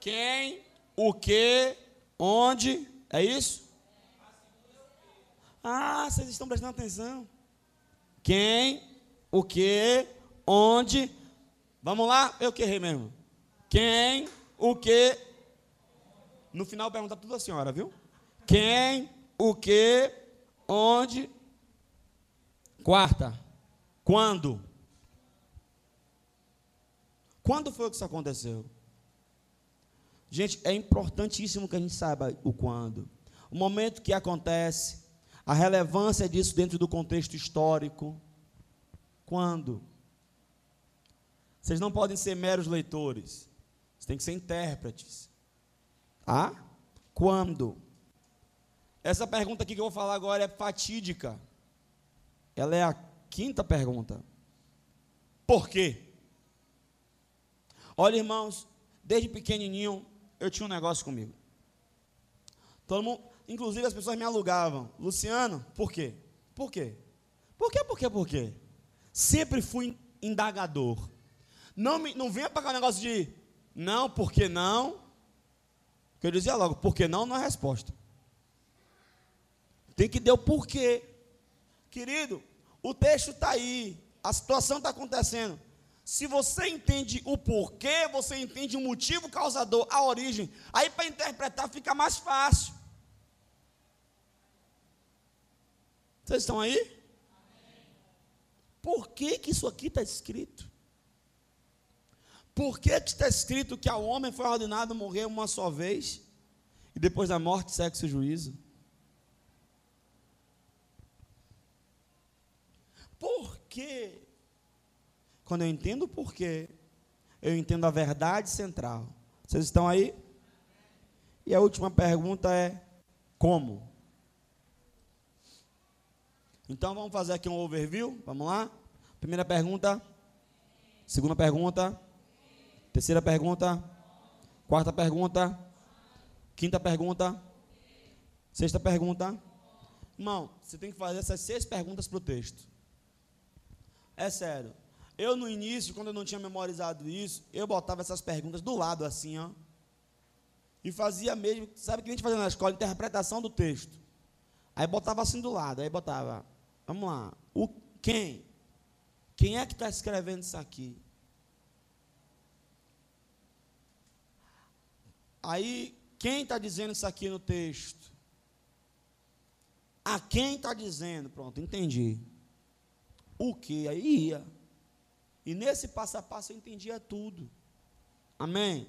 [SPEAKER 1] Quem, o que, onde, é isso? Ah, vocês estão prestando atenção. Quem, o que, onde. Vamos lá? Eu que errei mesmo. Quem, o que. No final pergunta tudo a senhora, viu? Quem, o que, onde. Quarta. Quando? Quando foi que isso aconteceu? Gente, é importantíssimo que a gente saiba o quando. O momento que acontece, a relevância disso dentro do contexto histórico. Quando? Vocês não podem ser meros leitores. Vocês têm que ser intérpretes. Ah? Quando? Essa pergunta aqui que eu vou falar agora é fatídica. Ela é a quinta pergunta. Por quê? Olha, irmãos, desde pequenininho eu tinha um negócio comigo. Todo mundo, inclusive as pessoas me alugavam. Luciano, por quê? Por quê? Por quê, por quê, por quê? Sempre fui indagador. Não, me, não venha para cá um negócio de não, por que não? Eu dizia logo, por que não não é resposta. Tem que dar o porquê. Querido, o texto está aí, a situação está acontecendo. Se você entende o porquê, você entende o motivo causador, a origem, aí para interpretar fica mais fácil. Vocês estão aí? Por que, que isso aqui está escrito? Por que, que está escrito que ao homem foi ordenado morrer uma só vez e depois da morte, sexo e juízo? Por quê? Quando eu entendo o porquê, eu entendo a verdade central. Vocês estão aí? E a última pergunta é: como? Então vamos fazer aqui um overview. Vamos lá? Primeira pergunta. Segunda pergunta. Terceira pergunta. Quarta pergunta. Quinta pergunta. Sexta pergunta. Irmão, você tem que fazer essas seis perguntas para o texto. É sério. Eu, no início, quando eu não tinha memorizado isso, eu botava essas perguntas do lado, assim, ó. E fazia mesmo, sabe o que a gente fazia na escola? Interpretação do texto. Aí botava assim do lado, aí botava, vamos lá, o quem? Quem é que está escrevendo isso aqui? Aí, quem está dizendo isso aqui no texto? A quem está dizendo? Pronto, entendi. O que? Aí ia. E nesse passo a passo eu entendia tudo. Amém?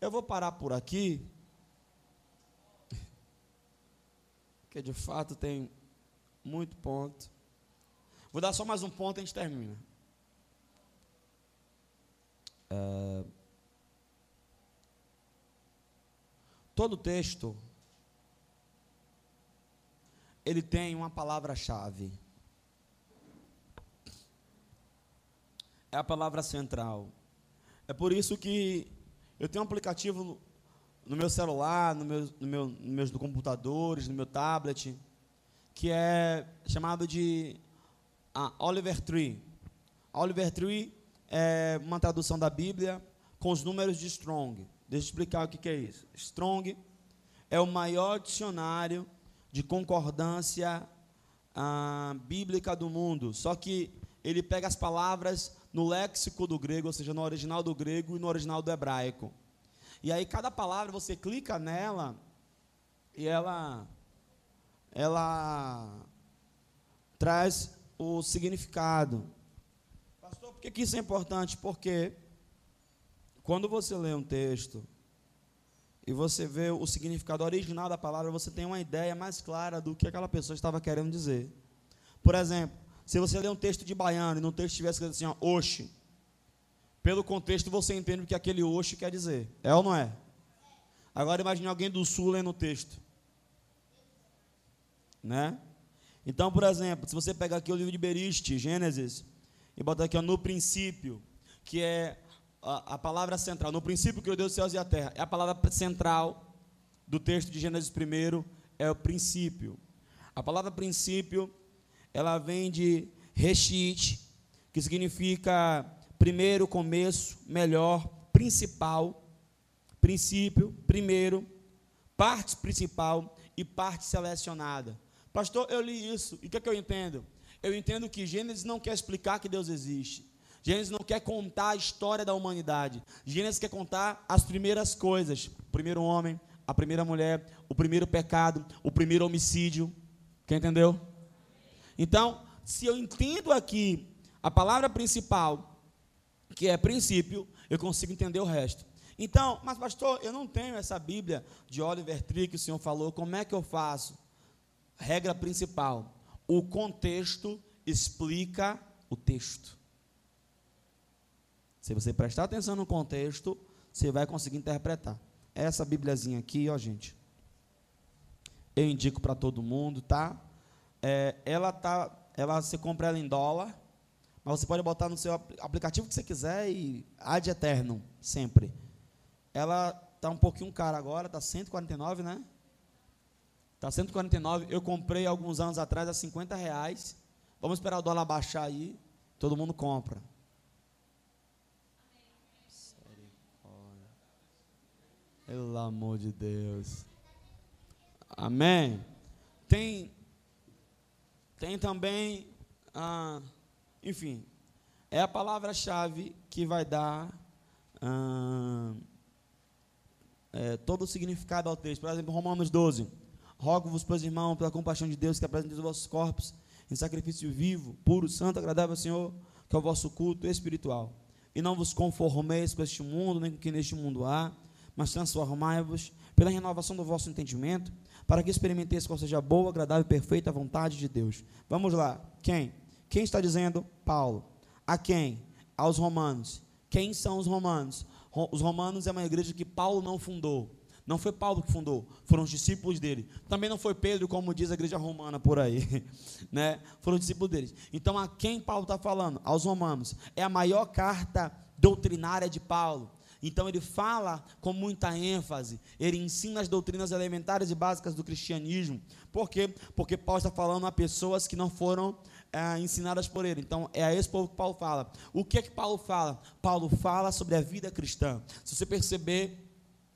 [SPEAKER 1] Eu vou parar por aqui. Porque de fato tem muito ponto. Vou dar só mais um ponto e a gente termina. É... Todo texto ele tem uma palavra-chave. é a palavra central. É por isso que eu tenho um aplicativo no meu celular, no meu, no meu, no meus computadores, no meu tablet, que é chamado de ah, Oliver Tree. Oliver Tree é uma tradução da Bíblia com os números de Strong. Deixa eu explicar o que, que é isso. Strong é o maior dicionário de concordância ah, bíblica do mundo. Só que ele pega as palavras no léxico do grego, ou seja, no original do grego e no original do hebraico. E aí cada palavra você clica nela e ela ela traz o significado. Pastor, por que isso é importante? Porque quando você lê um texto e você vê o significado original da palavra, você tem uma ideia mais clara do que aquela pessoa estava querendo dizer. Por exemplo, se você ler um texto de baiano e no texto tivesse escrito assim, ó, oxe, pelo contexto você entende o que aquele oxe quer dizer. É ou não é? Agora imagine alguém do sul lendo o texto. Né? Então, por exemplo, se você pegar aqui o livro de Beriste, Gênesis, e botar aqui ó, no princípio, que é a, a, palavra central, no princípio criou Deus os céus e a terra, é a palavra central do texto de Gênesis 1, é o princípio. A palavra princípio, ela vem de reshit, que significa primeiro, começo, melhor, principal, princípio, primeiro, parte principal e parte selecionada. Pastor, eu li isso, e o que, é que eu entendo? Eu entendo que Gênesis não quer explicar que Deus existe. Gênesis não quer contar a história da humanidade. Gênesis quer contar as primeiras coisas: o primeiro homem, a primeira mulher, o primeiro pecado, o primeiro homicídio. Quem entendeu? Então, se eu entendo aqui a palavra principal, que é princípio, eu consigo entender o resto. Então, mas pastor, eu não tenho essa Bíblia de Oliver Tree que o senhor falou, como é que eu faço? Regra principal: o contexto explica o texto. Se você prestar atenção no contexto, você vai conseguir interpretar. Essa Bíbliazinha aqui, ó, gente. Eu indico para todo mundo, tá? É, ela tá, ela você compra ela em dólar, mas você pode botar no seu aplicativo que você quiser e ad eterno, sempre. Ela tá um pouquinho cara agora, tá 149, né? Tá 149. Eu comprei alguns anos atrás a 50 reais. Vamos esperar o dólar baixar aí. Todo mundo compra. Pelo amor de Deus. Amém. Tem, tem também, ah, enfim, é a palavra-chave que vai dar ah, é, todo o significado ao texto. Por exemplo, Romanos 12. Rogo-vos, pois, irmão, pela compaixão de Deus, que apresentem os vossos corpos em sacrifício vivo, puro, santo, agradável ao Senhor, que é o vosso culto espiritual. E não vos conformeis com este mundo, nem com o que neste mundo há, mas transformai-vos pela renovação do vosso entendimento, para que experimenteis qual seja a boa, agradável e perfeita vontade de Deus. Vamos lá. Quem? Quem está dizendo? Paulo. A quem? Aos romanos. Quem são os romanos? Os romanos é uma igreja que Paulo não fundou. Não foi Paulo que fundou, foram os discípulos dele. Também não foi Pedro, como diz a igreja romana por aí. Né? Foram os discípulos deles. Então, a quem Paulo está falando? Aos romanos. É a maior carta doutrinária de Paulo. Então ele fala com muita ênfase, ele ensina as doutrinas elementares e básicas do cristianismo. Por quê? Porque Paulo está falando a pessoas que não foram é, ensinadas por ele. Então, é a esse povo que Paulo fala. O que é que Paulo fala? Paulo fala sobre a vida cristã. Se você perceber,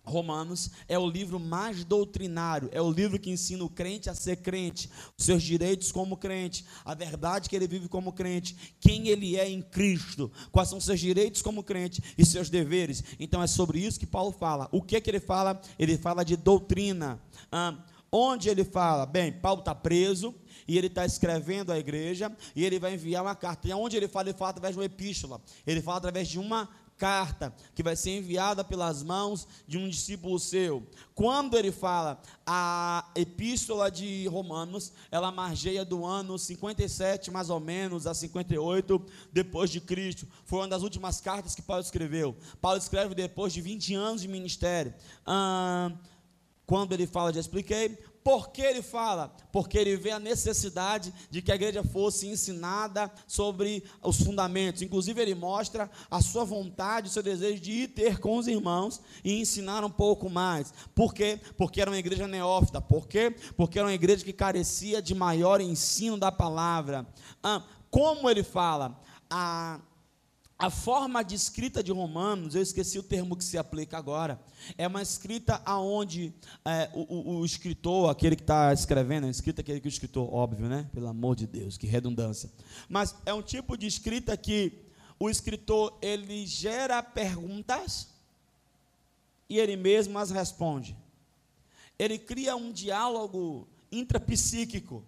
[SPEAKER 1] Romanos é o livro mais doutrinário, é o livro que ensina o crente a ser crente, os seus direitos como crente, a verdade que ele vive como crente, quem ele é em Cristo, quais são seus direitos como crente e seus deveres. Então é sobre isso que Paulo fala. O que que ele fala? Ele fala de doutrina. Ah, onde ele fala? Bem, Paulo está preso, e ele está escrevendo à igreja, e ele vai enviar uma carta. E onde ele fala? Ele fala através de uma epístola, ele fala através de uma carta que vai ser enviada pelas mãos de um discípulo seu. Quando ele fala a epístola de Romanos, ela margeia do ano 57 mais ou menos a 58 depois de Cristo. Foi uma das últimas cartas que Paulo escreveu. Paulo escreve depois de 20 anos de ministério. Ah, quando ele fala, já expliquei, por que ele fala? Porque ele vê a necessidade de que a igreja fosse ensinada sobre os fundamentos. Inclusive, ele mostra a sua vontade, o seu desejo de ir ter com os irmãos e ensinar um pouco mais. Por quê? Porque era uma igreja neófita. Por quê? Porque era uma igreja que carecia de maior ensino da palavra. Ah, como ele fala? A a forma de escrita de Romanos, eu esqueci o termo que se aplica agora, é uma escrita aonde é, o, o, escritor, aquele que está escrevendo, a escrita aquele que o escritor, óbvio, né? Pelo amor de Deus, que redundância. Mas é um tipo de escrita que o escritor ele gera perguntas e ele mesmo as responde. Ele cria um diálogo intrapsíquico.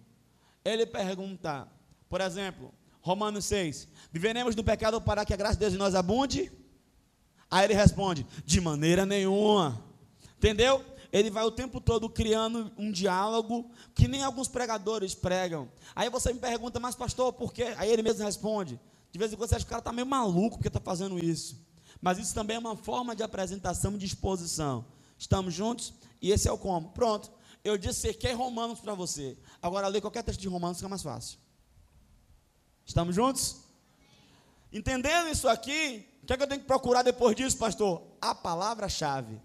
[SPEAKER 1] Ele pergunta, por exemplo, Romanos 6. Viveremos do pecado para que a graça de Deus em nós abunde? Aí ele responde: de maneira nenhuma. Entendeu? Ele vai o tempo todo criando um diálogo que nem alguns pregadores pregam. Aí você me pergunta, mas pastor, por quê? Aí ele mesmo responde: de vez em quando você acha que o cara está meio maluco porque está fazendo isso. Mas isso também é uma forma de apresentação e de exposição. Estamos juntos? E esse é o como. Pronto. eu dissequei Romanos para você. Agora, ler qualquer texto de Romanos fica mais fácil. Estamos juntos? Entendendo isso aqui, o que, é que eu tenho que procurar depois disso, pastor? A palavra-chave.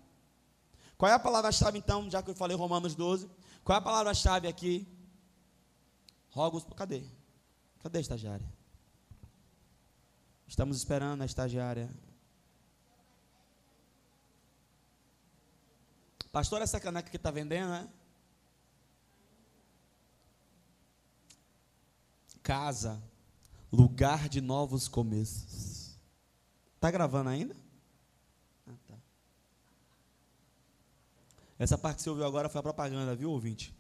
[SPEAKER 1] Qual é a palavra-chave, então, já que eu falei Romanos 12? Qual é a palavra-chave aqui? Rogos, cadê? Cadê a estagiária? Estamos esperando a estagiária. Pastor, essa caneca que está vendendo, né? Casa, lugar de novos começos. Está gravando ainda? Ah, tá. Essa parte que você ouviu agora foi a propaganda, viu, ouvinte?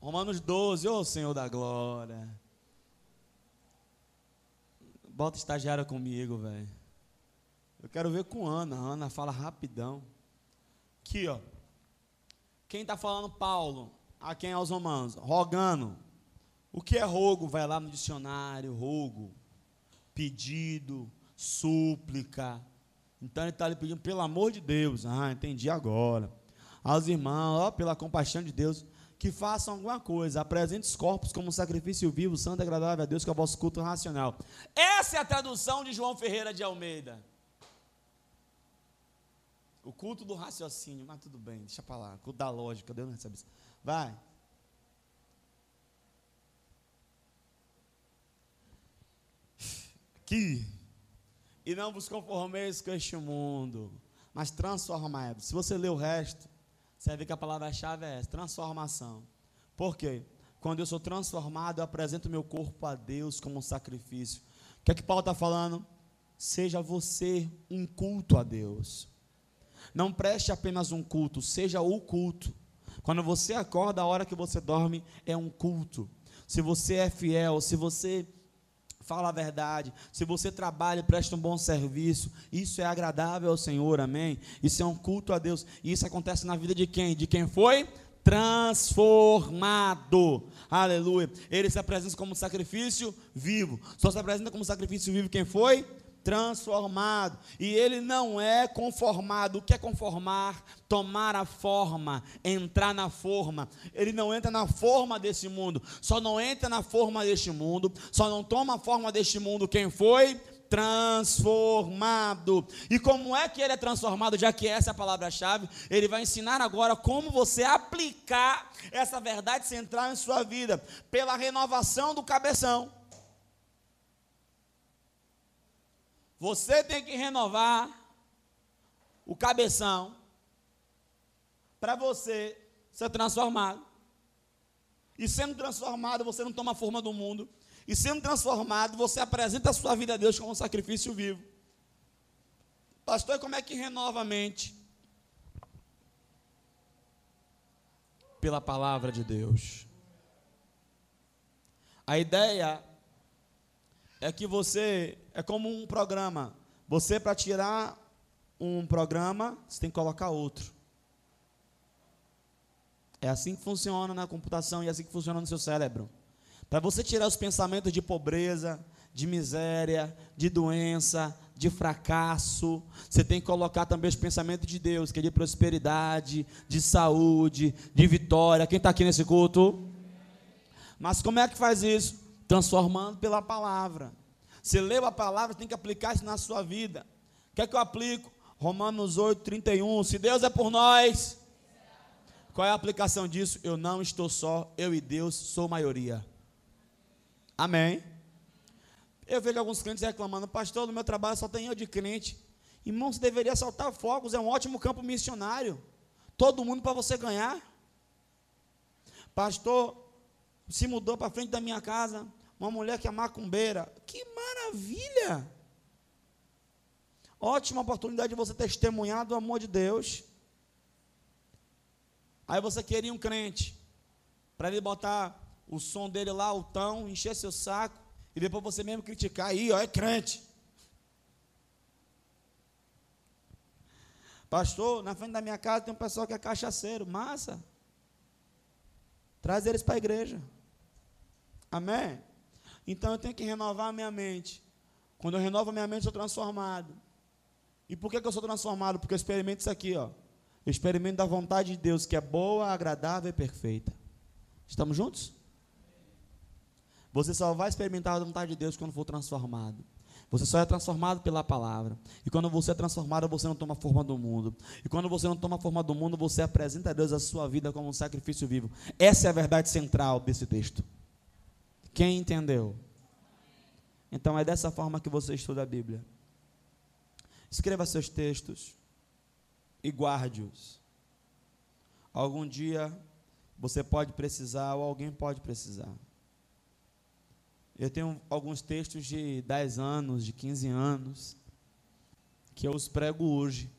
[SPEAKER 1] Romanos 12, ô oh, Senhor da glória. Bota estagiária comigo, velho. Eu quero ver com Ana. A Ana fala rapidão. Aqui, ó. Quem está falando Paulo? A quem é os romanos? Rogando. O que é rogo? Vai lá no dicionário, rogo. Pedido, súplica. Então ele está lhe pedindo, pelo amor de Deus. Ah, entendi agora. Aos irmãos, ó, pela compaixão de Deus, que façam alguma coisa. Apresente os corpos como sacrifício vivo, santo e agradável a Deus, que é o vosso culto racional. Essa é a tradução de João Ferreira de Almeida. O culto do raciocínio, mas tudo bem, deixa para lá. Culto da lógica, Deus não recebe isso. Vai. Que e não vos conformeis com este mundo, mas transformai-vos. Se você ler o resto, você vai ver que a palavra-chave é essa: transformação. Por quê? Quando eu sou transformado, eu apresento meu corpo a Deus como um sacrifício. O que é que Paulo está falando? Seja você um culto a Deus. Não preste apenas um culto, seja o culto. Quando você acorda, a hora que você dorme é um culto. Se você é fiel, se você fala a verdade, se você trabalha e presta um bom serviço, isso é agradável ao Senhor, amém? Isso é um culto a Deus. E isso acontece na vida de quem? De quem foi? Transformado, aleluia. Ele se apresenta como sacrifício vivo. Só se apresenta como sacrifício vivo quem foi? Transformado. E ele não é conformado. O que é conformar? Tomar a forma, entrar na forma. Ele não entra na forma desse mundo. Só não entra na forma deste mundo. Só não toma a forma deste mundo quem foi? Transformado. E como é que ele é transformado, já que essa é a palavra-chave? Ele vai ensinar agora como você aplicar essa verdade central em sua vida, pela renovação do cabeção. Você tem que renovar o cabeção para você ser transformado. E sendo transformado, você não toma a forma do mundo. E sendo transformado, você apresenta a sua vida a Deus como um sacrifício vivo. Pastor, como é que renova a mente? Pela palavra de Deus. A ideia é que você é como um programa. Você para tirar um programa, você tem que colocar outro. É assim que funciona na computação e é assim que funciona no seu cérebro. Para você tirar os pensamentos de pobreza, de miséria, de doença, de fracasso, você tem que colocar também os pensamentos de Deus, que é de prosperidade, de saúde, de vitória. Quem está aqui nesse culto? Mas como é que faz isso? Transformando pela palavra. Você leu a palavra, tem que aplicar isso na sua vida. O que é que eu aplico? Romanos 8, 31. Se Deus é por nós, qual é a aplicação disso? Eu não estou só, eu e Deus sou maioria. Amém. Eu vejo alguns clientes reclamando, pastor, no meu trabalho só tem eu de crente. Irmão, você deveria soltar fogos, é um ótimo campo missionário. Todo mundo para você ganhar. Pastor, se mudou para frente da minha casa, uma mulher que é macumbeira. Que maravilha! Ótima oportunidade de você testemunhar do amor de Deus. Aí você queria um crente, para ele botar o som dele lá, o tão, encher seu saco, e depois você mesmo criticar, aí, ó, é crente. Pastor, na frente da minha casa tem um pessoal que é cachaceiro, massa. Traz eles para a igreja. Amém? Então eu tenho que renovar a minha mente. Quando eu renovo a minha mente, eu sou transformado. E por que, que eu sou transformado? Porque eu experimento isso aqui, ó. Experimente da vontade de Deus, que é boa, agradável e perfeita. Estamos juntos? Você só vai experimentar a vontade de Deus quando for transformado. Você só é transformado pela palavra. E quando você é transformado, você não toma forma do mundo. E quando você não toma forma do mundo, você apresenta a Deus a sua vida como um sacrifício vivo. Essa é a verdade central desse texto. Quem entendeu? Então é dessa forma que você estuda a Bíblia. Escreva seus textos e guarde-os. Algum dia você pode precisar ou alguém pode precisar. Eu tenho alguns textos de 10 anos, de 15 anos, que eu os prego hoje.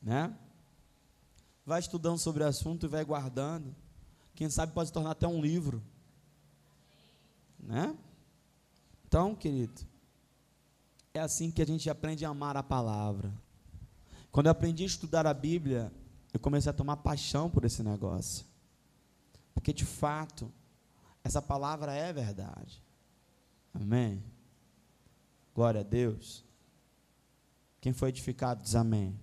[SPEAKER 1] Né? Vai estudando sobre o assunto e vai guardando. Quem sabe pode se tornar até um livro. Né? Então, querido, é assim que a gente aprende a amar a palavra. Quando eu aprendi a estudar a Bíblia, eu comecei a tomar paixão por esse negócio. Porque de fato, essa palavra é verdade. Amém. Glória a Deus. Quem foi edificado diz amém.